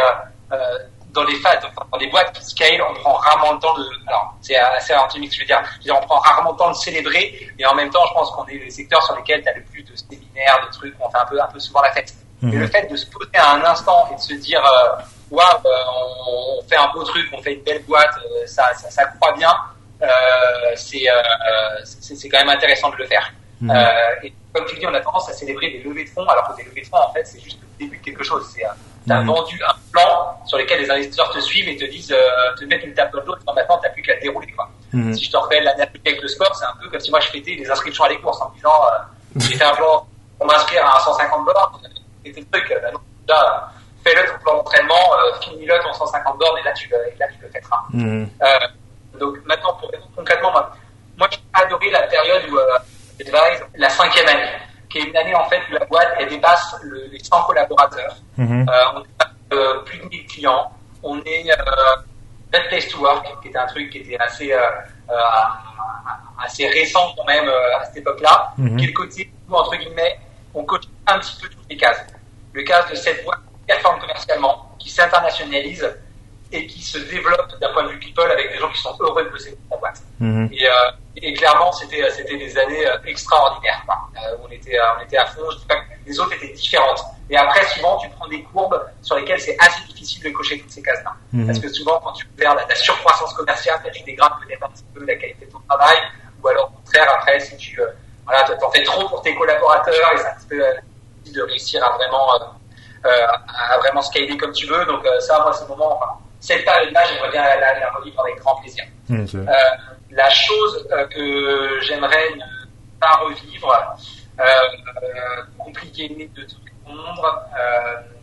dans les phases, dans les boîtes qui scale, on prend rarement le temps de, alors, c'est assez intimiste, je veux dire, je veux dire, on prend rarement le temps de célébrer, et en même temps, je pense qu'on est les secteurs sur lesquels tu as le plus de séminaires, de trucs, on fait un peu, un peu souvent la fête. Et mhm. le fait de se poser à un instant et de se dire, euh, waouh, wow, on, fait un beau truc, on fait une belle boîte, euh, ça, ça, ça croit bien, euh, c'est, euh, c'est quand même intéressant de le faire. Euh, et comme tu dis, on a tendance à célébrer des levées de fonds, alors que des levées de fonds, en fait, c'est juste le début de quelque chose. C'est, tu as mm. vendu un plan sur lequel les investisseurs te suivent et te disent, euh, te mettent une table dans l'autre, maintenant t'as plus qu'à dérouler. Quoi. Mm. Si je te rappelle l'analogie avec le sport, c'est un peu comme si moi je fêtais les inscriptions à les courses en me disant, euh, j'ai fait un plan pour m'inscrire à 150 bornes, c'était le truc, bah, déjà, fais-le ton plan d'entraînement, euh, finis-le ton 150 bornes et là tu le, là, tu le fêteras. Mm. Euh, donc maintenant, pour concrètement, moi, moi j'ai adoré la période où euh, la cinquième année qui est une année en fait où la boîte elle dépasse le, les 100 collaborateurs. Mhm. Euh, on a euh, plus de 1000 clients. On est euh, Place to Work, qui était un truc qui était assez assez récent quand même à cette époque-là. Qui est le côté entre guillemets on coach un petit peu toutes les cases. Le cas de cette boîte qui performe commercialement, qui s'internationalise et qui se développe d'un point de vue people avec des gens qui sont heureux de bosser dans la boîte. Mhm. Et, euh, et, clairement, c'était c'était des années euh, extraordinaires. Euh, on était on était à fond. Je dis pas que les autres étaient différentes. Et après, souvent, tu prends des courbes sur lesquelles c'est assez difficile de cocher toutes ces cases-là. Mhm. Parce que souvent, quand tu perds la, la surcroissance commerciale, tu dégrades peut-être un petit peu la qualité de ton travail, ou alors au contraire, après, si tu euh, voilà, t'en fais trop pour tes collaborateurs et c'est un petit peu difficile de réussir à vraiment à vraiment scaler comme tu veux. Donc ça, moi, le moment. Enfin, cette période-là, j'aimerais bien la, la, revivre avec grand plaisir. Euh, la chose euh, que j'aimerais ne pas revivre, euh, compliqué de tout répondre,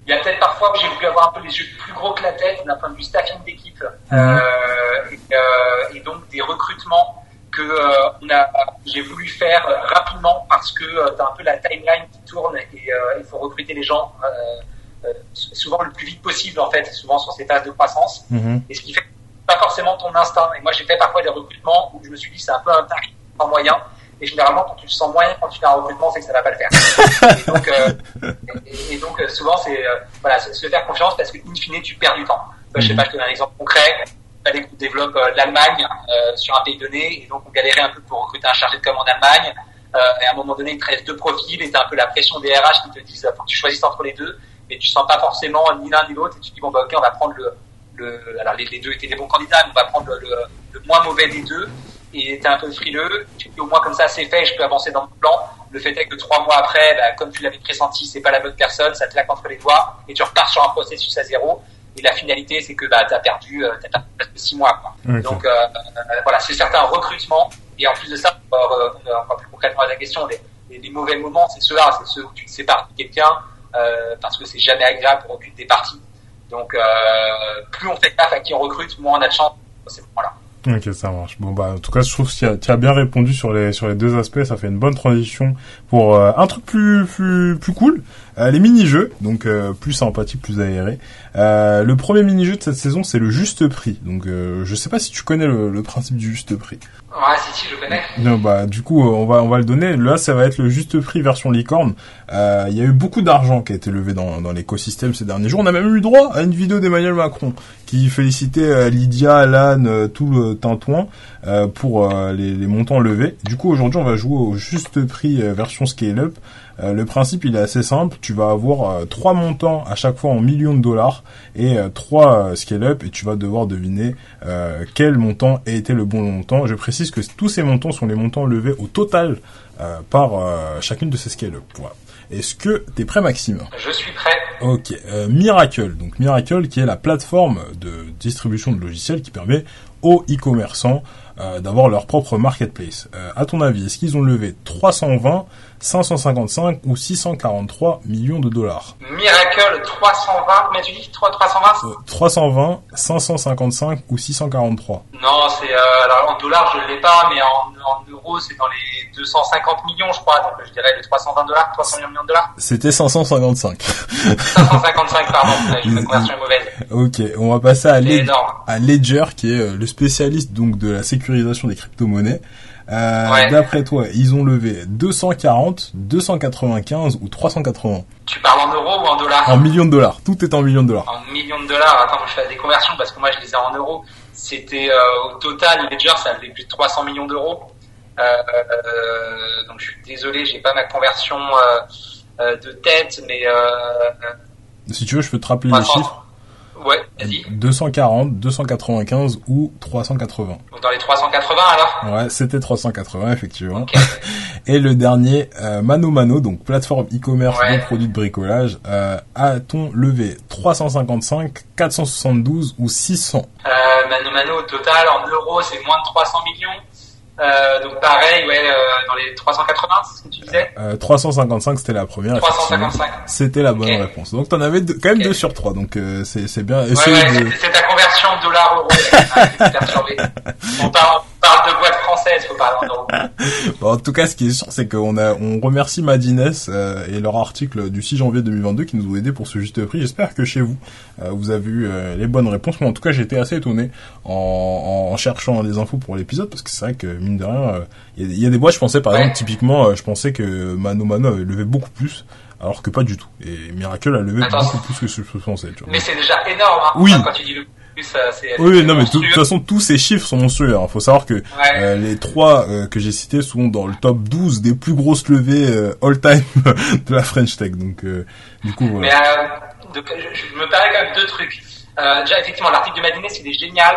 il y a peut-être parfois que j'ai voulu avoir un peu les yeux plus gros que la tête d'un point de vue staffing d'équipe mhm. et, et, donc des recrutements que a, j'ai voulu faire rapidement parce que tu as un peu la timeline qui tourne et il faut recruter les gens euh, souvent le plus vite possible en fait, souvent sur ces phases de croissance. Mhm. Et ce qui fait pas forcément ton instinct. Et moi j'ai fait parfois des recrutements où je me suis dit c'est un peu un tarif en moyen. Et généralement quand tu le sens moyen quand tu fais un recrutement c'est que ça va pas le faire. et donc, euh, et, donc euh, souvent c'est euh, voilà se faire confiance parce que in fine tu perds du temps. Je sais mhm. pas, je te donne un exemple concret. Il fallait qu'on développe l'Allemagne sur un pays donné et donc on galérait un peu pour recruter un chargé de com en Allemagne. et à un moment donné, il te reste deux profils et t'as un peu la pression des RH qui te disent faut que tu choisisses entre les deux mais tu sens pas forcément ni l'un ni l'autre et tu te dis bon bah ok on va prendre le, le alors les, deux étaient des bons candidats mais on va prendre le, le, moins mauvais des deux. Et t'es un peu frileux. Tu au moins comme ça c'est fait je peux avancer dans le plan. Le fait est que trois mois après bah, comme tu l'avais pressenti c'est pas la bonne personne ça te laque entre les doigts et tu repars sur un processus à zéro. Et la finalité c'est que bah t'as perdu euh, t'as perdu presque six mois quoi. donc euh, euh, voilà c'est certains recrutements et en plus de ça encore plus concrètement à la question. Les, les, mauvais moments c'est ceux-là c'est ceux où tu te sépares de quelqu'un euh, parce que c'est jamais agréable pour aucune des parties. Donc, euh, plus on fait gaffe à qui on recrute, moins on a de chance moments-là. Ok, ça marche. Bon bah en tout cas, je trouve que tu as, bien répondu sur les sur les deux aspects. Ça fait une bonne transition pour euh, un truc plus plus plus cool. les mini-jeux, donc plus sympathique, plus aéré. le premier mini-jeu de cette saison, c'est le juste prix. Donc je sais pas si tu connais le principe du juste prix. Connais. Non, bah, du coup, on va, on va le donner. Là, ça va être le juste prix version licorne. Euh, il y a eu beaucoup d'argent qui a été levé dans, dans l'écosystème ces derniers jours. On a même eu droit à une vidéo d'Emmanuel Macron qui félicitait euh, Lydia, Alan, euh, tout le tintouin euh, pour les, les, montants levés. Du coup, aujourd'hui, on va jouer au juste prix version scale-up. Euh, le principe il est assez simple, tu vas avoir euh, trois montants à chaque fois en millions de dollars et euh, trois scale-up et tu vas devoir deviner quel montant a été le bon montant. Je précise que tous ces montants sont les montants levés au total par chacune de ces scale-up. Voilà. Est-ce que t'es prêt Maxime? Je suis prêt. Ok. Miracle, donc Miracle qui est la plateforme de distribution de logiciels qui permet aux e-commerçants d'avoir leur propre marketplace. à ton avis, est-ce qu'ils ont levé 320, 555 ou 643 millions de dollars. Miracle 320, mais tu dis 320 320, 555 ou 643. Non, c'est euh, alors en dollars je l'ai pas, mais en, en euros c'est dans les 250 millions je crois, donc je dirais les 320 dollars, 300 millions de dollars. C'était 555. 555 pardon, une conversion mauvaise. Ok, on va passer à, à Ledger qui est euh, le spécialiste donc de la sécurisation des crypto-monnaies. Euh, D'après toi, ils ont levé 240, 295 ou 380 Tu parles en euros ou en dollars? En millions de dollars. Tout est en millions de dollars. En millions de dollars. Attends, je fais des conversions parce que moi je les ai en euros. C'était euh, au total, Ledger, ça avait plus de 300 millions d'euros. Euh, donc je suis désolé, j'ai pas ma conversion de tête, mais si tu veux, je peux te rappeler les chiffres. Ouais, vas-y. 240, 295 ou 380. Dans les 380 alors? Ouais, c'était 380 effectivement. Et le dernier, euh, Mano Mano, donc plateforme e-commerce de produits de bricolage, euh, a-t-on levé 355, 472 ou 600 euh, Mano Mano au total en euros c'est moins de 300 millions. Euh, donc pareil, ouais, euh, dans les 380, c'est ce que tu disais euh, 355, c'était la première. 355. C'était la bonne réponse. Donc t'en avais quand même deux sur trois, donc euh, c'est bien. Ouais, ouais, c'est ta conversion dollar-euro. on parle parle de boîte française, faut parler en euros. bon, en tout cas, ce qui est sûr, c'est qu'on a, on remercie Madines euh, et leur article du 6 janvier 2022 qui nous ont aidé pour ce juste prix. J'espère que chez vous, euh, vous avez eu euh, les bonnes réponses. Mais en tout cas, j'étais assez étonné en, en, cherchant des infos pour l'épisode parce que c'est vrai que mine de rien, il y, a des boîtes. Je pensais par exemple, typiquement, je pensais que Mano Mano avait levé beaucoup plus alors que pas du tout. Et Miracle a levé beaucoup plus que ce que je pensais. Mais c'est déjà énorme. Hein, oui. Quand tu dis le oui, non, mais de toute façon, tous ces chiffres sont monstrueux. Il hein. faut savoir que euh, les trois euh, que j'ai cités sont dans le top 12 des plus grosses levées euh, all-time de la French Tech. Donc, du coup, voilà. Mais je, me permets quand même deux trucs. déjà, effectivement, l'article de Madinès, il est génial,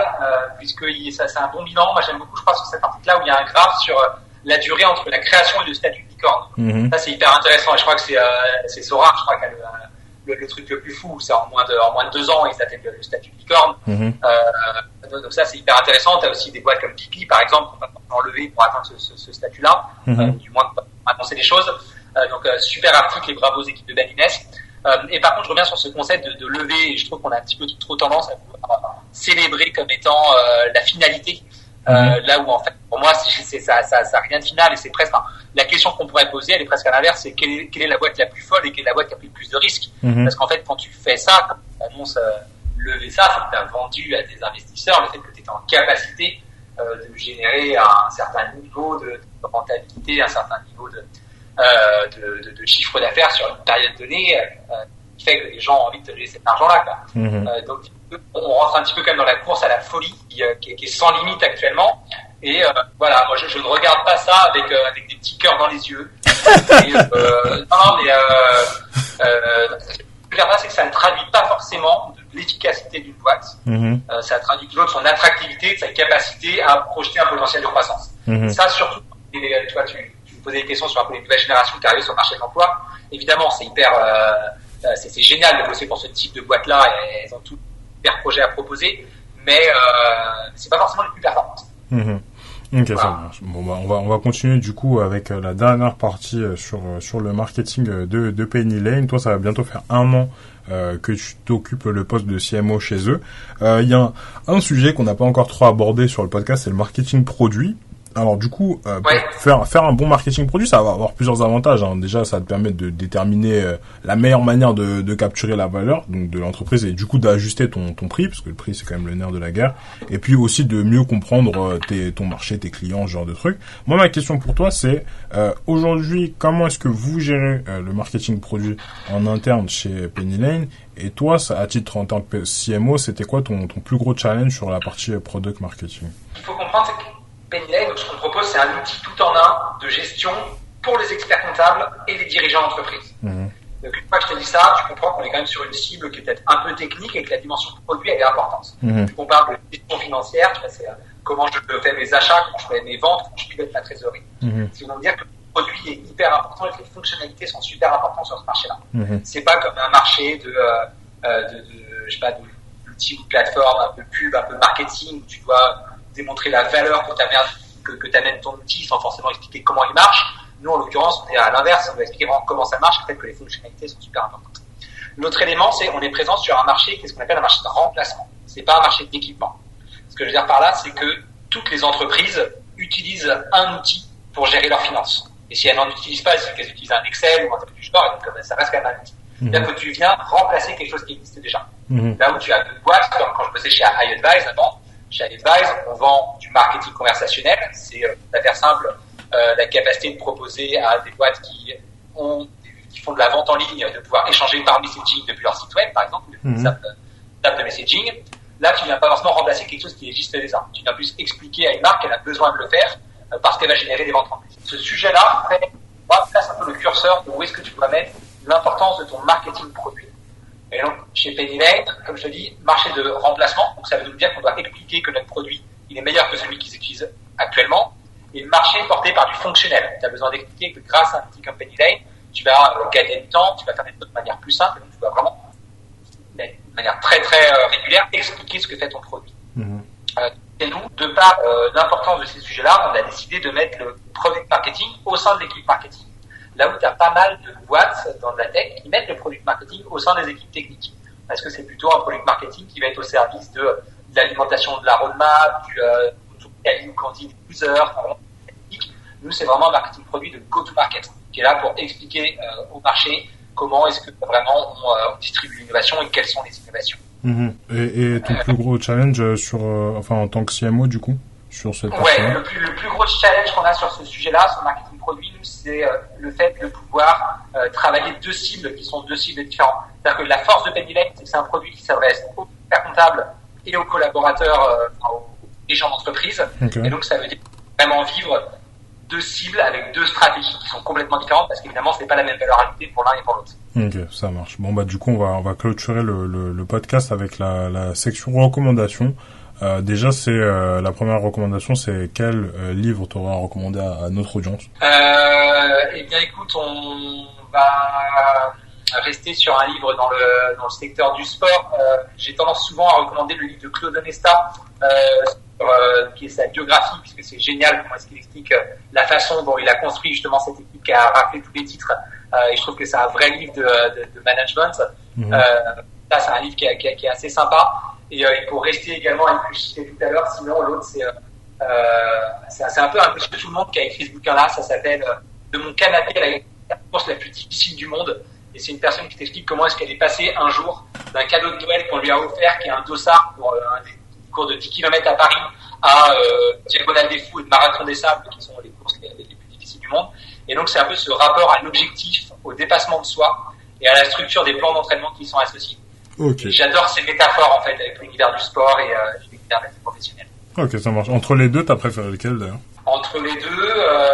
puisque ça, c'est un bon bilan. Moi, j'aime beaucoup, je crois, sur cet article-là, où il y a un graphe sur la durée entre la création et le statut de licorne. Mm-hmm. Ça, c'est hyper intéressant. Et je crois que c'est c'est Sora, je crois, qu'elle le, truc le plus fou, c'est en moins de en moins de deux ans ils atteignent le, statut de licorne. Mhm. Euh, donc ça c'est hyper intéressant. Tu as aussi des boîtes comme Kiki par exemple qui vont enlever pour atteindre ce, ce, statut-là, mhm. euh, du moins pour annoncer des choses. Euh, donc super article et bravo aux équipes de Ben et par contre je reviens sur ce concept de, de lever. Et je trouve qu'on a un petit peu trop tendance à, célébrer comme étant la finalité. Euh, là où en fait, pour moi, c'est ça, ça, ça rien de final et c'est presque la question qu'on pourrait poser, elle est presque à l'inverse, c'est quelle est, quelle est la boîte la plus folle et quelle est la boîte qui a pris le plus de risques? Mhm. Parce qu'en fait, quand tu fais ça, quand tu annonces euh, lever ça, c'est que tu as vendu à des investisseurs le fait que tu es en capacité euh, de générer un certain niveau de, rentabilité, un certain niveau de, de, de, de, chiffre d'affaires sur une période donnée, qui fait que les gens ont envie de te donner cet argent-là. Mhm. donc on rentre un petit peu quand même dans la course à la folie qui, euh, qui, est sans limite actuellement. Et euh, voilà, moi je, je, ne regarde pas ça avec, euh, avec des petits cœurs dans les yeux. Et, euh, non, mais ce que je veux c'est que ça ne traduit pas forcément l'efficacité d'une boîte. Mm ça traduit toujours de son attractivité, de sa capacité à projeter un potentiel de croissance. Mm Ça surtout, tu, tu me posais des questions sur un peu les nouvelles générations qui arrivent sur le marché de l'emploi. Évidemment, c'est hyper, c'est génial de bosser pour ce type de boîte-là. Elles ont tout projet à proposer, mais euh, c'est pas forcément les plus performantes. Mhm. Ok, ça marche. Bon, bah, on va on va continuer du coup avec euh, la dernière partie euh, sur sur le marketing de de Penny Lane. Toi, ça va bientôt faire un an que tu t'occupes le poste de CMO chez eux. Il y a un, sujet qu'on n'a pas encore trop abordé sur le podcast, c'est le marketing produit. Alors du coup, euh, faire faire un bon marketing produit, ça va avoir plusieurs avantages. Hein. Déjà, ça te permet de déterminer euh, la meilleure manière de, de, capturer la valeur donc de l'entreprise et du coup d'ajuster ton, ton prix parce que le prix c'est quand même le nerf de la guerre. Et puis aussi de mieux comprendre euh, tes, ton marché, tes clients, ce genre de trucs. Moi, ma question pour toi, c'est euh, aujourd'hui, comment est-ce que vous gérez le marketing produit en interne chez Penny Lane? Et toi, à titre en tant que CMO, c'était quoi ton, ton plus gros challenge sur la partie product marketing? Il faut comprendre Penny donc ce qu'on propose, c'est un outil tout en un de gestion pour les experts comptables et les dirigeants d'entreprise. Mhm. Donc une fois que je te dis ça, tu comprends qu'on est quand même sur une cible qui est peut-être un peu technique et que la dimension du produit elle est importante. Mmh. On parle de gestion financière, c'est euh, comment je fais mes achats, comment je fais mes ventes, comment je pilote ma trésorerie. Mmh. C'est dire que le produit est hyper important et que les fonctionnalités sont super importantes sur ce marché-là. Mmh. C'est pas comme un marché de, euh, euh de, de je sais pas, d'outils ou de plateforme, un peu pub, un peu marketing où tu dois démontrer la valeur que t'amènes que, que t'amène ton outil sans forcément expliquer comment il marche. Nous, en l'occurrence, on est à l'inverse, on doit expliquer vraiment comment ça marche, peut-être que les fonctionnalités sont super importantes. L'autre élément, c'est on est présent sur un marché qui est ce qu'on appelle un marché de remplacement. C'est pas un marché d'équipement. Ce que je veux dire par là, c'est que toutes les entreprises utilisent un outil pour gérer leurs finances. Et si elles n'en utilisent pas, c'est qu'elles utilisent un Excel ou un tableau du sport, donc ça reste quand même un outil. Mmh. Là que tu viens remplacer quelque chose qui existe déjà. Mhm. Là où tu as boîtes, comme quand je bossais chez iAdvise avant, chez Advise, on vend du marketing conversationnel. C'est, euh, faire simple, euh, la capacité de proposer à des boîtes qui ont qui font de la vente en ligne de pouvoir échanger par messaging depuis leur site web, par exemple, depuis une table de messaging. Là, tu viens pas forcément remplacer quelque chose qui existe déjà. Tu viens plus expliquer à une marque qu'elle a besoin de le faire euh, parce qu'elle va générer des ventes en plus. Ce sujet-là fait, place un peu le curseur de où est-ce que tu dois mettre l'importance de ton marketing produit. Et donc, chez Penny comme je te dis, marché de remplacement. Donc, ça veut dire qu'on doit expliquer que notre produit, il est meilleur que celui qu'ils utilisent actuellement. Et marché porté par du fonctionnel. Tu as besoin d'expliquer que grâce à un outil comme Penny tu vas gagner du temps, tu vas faire des choses de manière plus simple. Donc, tu dois vraiment, de manière très, très euh, régulière, expliquer ce que fait ton produit. Mmh. Euh, et nous, de par euh, l'importance de ces sujets-là, on a décidé de mettre le product marketing au sein de l'équipe marketing là où tu as pas mal de boîtes dans la tech qui mettent le product marketing au sein des équipes techniques. Parce que c'est plutôt un product marketing qui va être au service de, l'alimentation de la roadmap, du euh, qu'on dit des users, nous, c'est vraiment un marketing produit de go-to-market, qui est là pour expliquer euh, au marché comment est-ce que vraiment on, euh, distribue l'innovation et quelles sont les innovations. Mm-hmm. Et, et, ton plus gros challenge sur, euh, enfin, en tant que CMO, du coup, sur cette Ouais, le plus, le plus gros challenge qu'on a sur ce sujet-là, sur le marketing produit, c'est euh, le fait de pouvoir euh, travailler deux cibles qui sont deux cibles différentes. C'est-à-dire que la force de Pennylight, c'est que c'est un produit qui s'adresse aux comptables et aux collaborateurs, euh, aux gens d'entreprise. Et donc, ça veut dire vraiment vivre deux cibles avec deux stratégies qui sont complètement différentes parce qu'évidemment, ce n'est pas la même valeur ajoutée pour l'un et pour l'autre. Ok, ça marche. Bon, bah, du coup, on va, on va clôturer le, le, le podcast avec la, la section recommandations. Euh, déjà, c'est euh, la première recommandation, c'est quel euh, livre tu auras recommandé à, à, notre audience? Eh bien, écoute, on va rester sur un livre dans le, dans le secteur du sport. J'ai tendance souvent à recommander le livre de Claude Onesta, qui est sa biographie, puisque c'est génial comment est-ce qu'il explique la façon dont il a construit justement cette équipe qui a rappelé tous les titres. et je trouve que c'est un vrai livre de, de, de management. Mhm. ça, c'est un livre qui, qui, qui est assez sympa. Et, euh, pour rester également avec ce que je tout à l'heure, sinon l'autre c'est euh, euh c'est un peu un monsieur tout le monde qui a écrit ce bouquin-là. Ça s'appelle De mon canapé à la course la plus difficile du monde. Et c'est une personne qui t'explique comment est-ce qu'elle est passée un jour d'un cadeau de Noël qu'on lui a offert, qui est un dossard pour un cours de 10 km à Paris, à euh, Diagonale des Fous et de Marathon des Sables, qui sont les courses les, les plus difficiles du monde. Et donc c'est un peu ce rapport à l'objectif, au dépassement de soi et à la structure des plans d'entraînement qui sont associés. J'adore ces métaphores en fait avec l'univers du sport et euh, l'univers de la vie professionnelle. Ok, ça marche. Entre les deux, t'as préféré lequel d'ailleurs? Entre les deux, euh,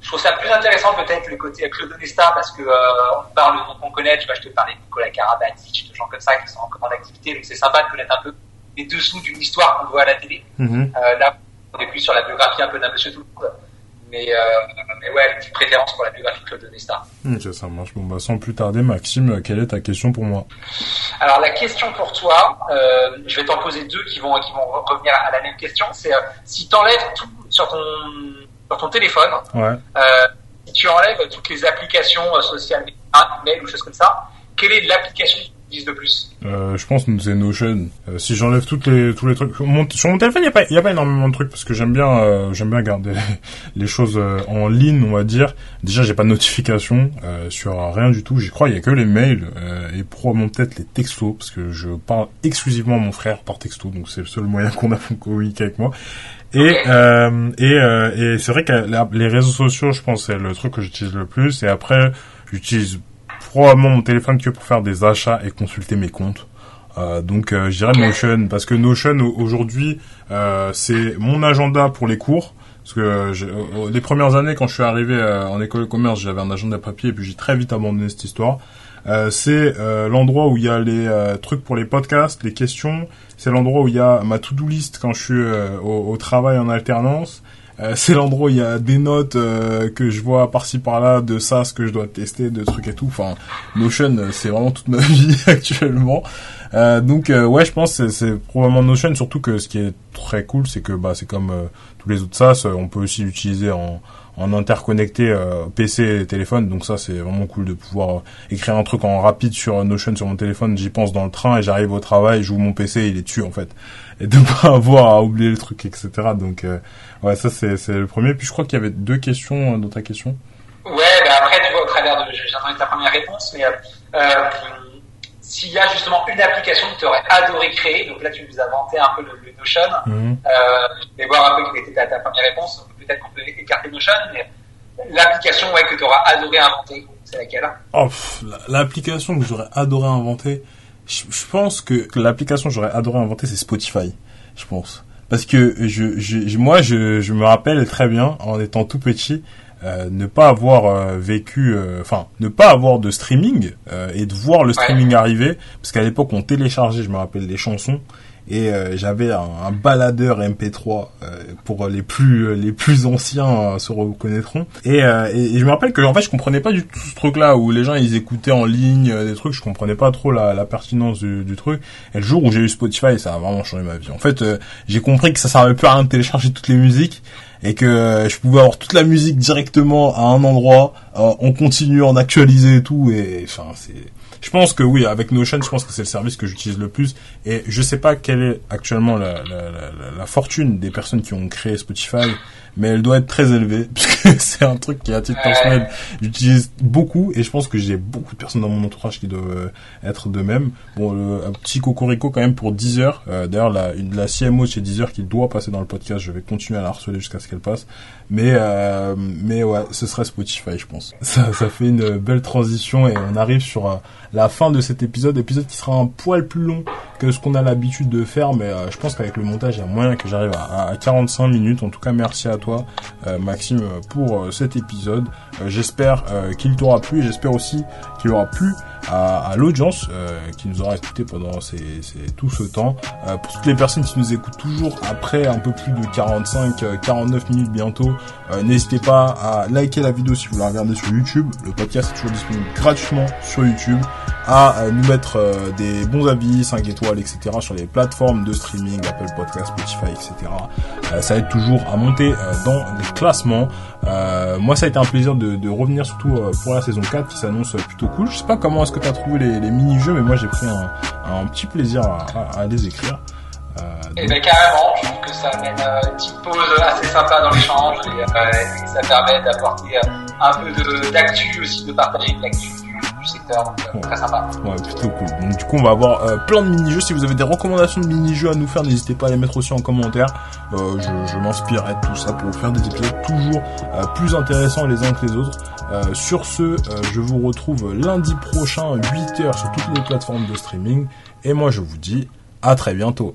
je trouve ça plus intéressant peut-être le côté Claude Onesta parce que euh, on parle de gens qu'on connaît. Tu vois, je te parlais de Nicolas Karabatic, de gens comme ça qui sont encore en activité. Donc c'est sympa de connaître un peu les dessous d'une histoire qu'on voit à la télé. Euh, là, on est plus sur la biographie un peu d'un monsieur tout le monde. Mais, euh, mais ouais, une petite préférence pour la biographie de Claude Nesta. Ok, ça marche. Bon, bah, sans plus tarder, Maxime, quelle est ta question pour moi? Alors, la question pour toi, euh, je vais t'en poser deux qui vont, qui vont revenir à la même question. C'est euh, si tu enlèves tout sur ton, sur ton téléphone, ouais. euh, si tu enlèves toutes les applications euh, sociales, mail ou choses comme ça, quelle est l'application le plus euh, Je pense que c'est Notion. Euh, si j'enlève toutes les tous les trucs sur mon, téléphone, il y a pas il y a pas énormément de trucs parce que j'aime bien euh, j'aime bien garder les choses euh, en ligne, on va dire. Déjà, j'ai pas de notification sur rien du tout. J'y crois, il y a que les mails et probablement peut-être les textos parce que je parle exclusivement à mon frère par texto, donc c'est le seul moyen qu'on a pour communiquer avec moi. Et euh, et, et c'est vrai que les réseaux sociaux, je pense, c'est le truc que j'utilise le plus. Et après, j'utilise probablement mon téléphone que pour faire des achats et consulter mes comptes. Euh, donc euh, je dirais Notion parce que Notion aujourd'hui euh, c'est mon agenda pour les cours parce que euh, les premières années quand je suis arrivé en école de commerce j'avais un agenda papier et puis j'ai très vite abandonné cette histoire. c'est l'endroit où il y a les trucs pour les podcasts, les questions. C'est l'endroit où il y a ma to-do list quand je suis au, travail en alternance. Euh, c'est l'endroit où il y a des notes euh, que je vois par-ci par-là de ça, ce que je dois tester, de trucs et tout. Enfin, Notion, euh, c'est vraiment toute ma vie actuellement. donc ouais, je pense que c'est probablement Notion, surtout que ce qui est très cool, c'est que bah c'est comme tous les autres SaaS, on peut aussi l'utiliser en en interconnecté euh, PC et téléphone. Donc ça, c'est vraiment cool de pouvoir euh, écrire un truc en rapide sur Notion sur mon téléphone. J'y pense dans le train et j'arrive au travail, j'ouvre mon PC, et il est dessus en fait. Et de pas avoir à oublier le truc, etc. Donc euh, ouais, ça c'est c'est le premier. Puis je crois qu'il y avait deux questions dans ta question. Ouais, bah après tu vois au travers de, j'ai entendu ta première réponse, mais euh, s'il y a justement une application que tu aurais adoré créer, donc là tu nous as vanté un peu le, Notion, mmh. euh, et voir un peu quelle était ta, ta première réponse peut-être qu'on peut écarter Notion, mais l'application ouais, que tu auras adoré inventer, c'est laquelle? Oh, L'application que j'aurais adoré inventer, je, pense que, l'application que j'aurais adoré inventer, c'est Spotify, je pense. Parce que je, je moi, je, je, me rappelle très bien, en étant tout petit, euh, ne pas avoir euh, vécu, euh, enfin, ne pas avoir de streaming et de voir le streaming arriver, parce qu'à l'époque, on téléchargeait, je me rappelle, des chansons et euh, j'avais un, un, baladeur MP3 euh, pour les plus les plus anciens euh, se reconnaîtront. Et, et, je me rappelle que en fait je comprenais pas du tout ce truc là où les gens ils écoutaient en ligne des trucs je comprenais pas trop la, la pertinence du, du, truc. Et le jour où j'ai eu Spotify ça a vraiment changé ma vie. En fait j'ai compris que ça servait plus à rien de télécharger toutes les musiques et que je pouvais avoir toute la musique directement à un endroit en continu en actualisé et tout et enfin c'est je pense que oui, avec Notion, je pense que c'est le service que j'utilise le plus. Et je sais pas quelle est actuellement la, la, la, la, fortune des personnes qui ont créé Spotify, mais elle doit être très élevée, puisque c'est un truc qui, à titre personnel, j'utilise beaucoup, et je pense que j'ai beaucoup de personnes dans mon entourage qui doivent euh, être de même. Bon, le, un petit cocorico quand même pour Deezer. Euh, D'ailleurs, la, une, la CMO chez Deezer qui doit passer dans le podcast, je vais continuer à la harceler jusqu'à ce qu'elle passe. Mais, euh, mais ouais, ce serait Spotify, je pense. Ça, ça fait une belle transition, et on arrive sur euh, la fin de cet épisode, épisode qui sera un poil plus long que ce qu'on a l'habitude de faire, mais euh, je pense qu'avec le montage, il y a moyen que j'arrive à, à, 45 minutes. En tout cas, merci à toi, euh, Maxime, pour euh, cet épisode. j'espère qu'il t'aura plu, j'espère aussi qu'il aura plu à, à l'audience qui nous aura écouté pendant ces, ces, tout ce temps. pour toutes les personnes qui nous écoutent toujours après un peu plus de 45, 49 minutes bientôt, n'hésitez pas à liker la vidéo si vous la regardez sur YouTube. Le podcast est toujours disponible gratuitement sur YouTube à euh, nous mettre euh, des bons avis, 5 étoiles, etc. sur les plateformes de streaming, Apple Podcast, Spotify, etc. Euh, ça aide toujours à monter dans les classements. Moi, ça a été un plaisir de, de revenir surtout pour la saison 4 qui s'annonce plutôt cool. Je sais pas comment est-ce que tu as trouvé les, les mini-jeux, mais moi j'ai pris un, un, petit plaisir à, à, les écrire. Euh, et eh ben carrément, je trouve que ça amène une petite pause assez sympa dans l'échange et, et, ça permet d'apporter un peu d'actu aussi, de partager de l'actu secteur, euh, très sympa. Ouais, plutôt cool. Donc du coup, on va avoir euh, plein de mini-jeux. Si vous avez des recommandations de mini-jeux à nous faire, n'hésitez pas à les mettre aussi en commentaire. Euh, je, je m'inspirerai de tout ça pour vous faire des épisodes toujours plus intéressants les uns que les autres. sur ce, je vous retrouve lundi prochain 8h sur toutes les plateformes de streaming. Et moi, je vous dis à très bientôt.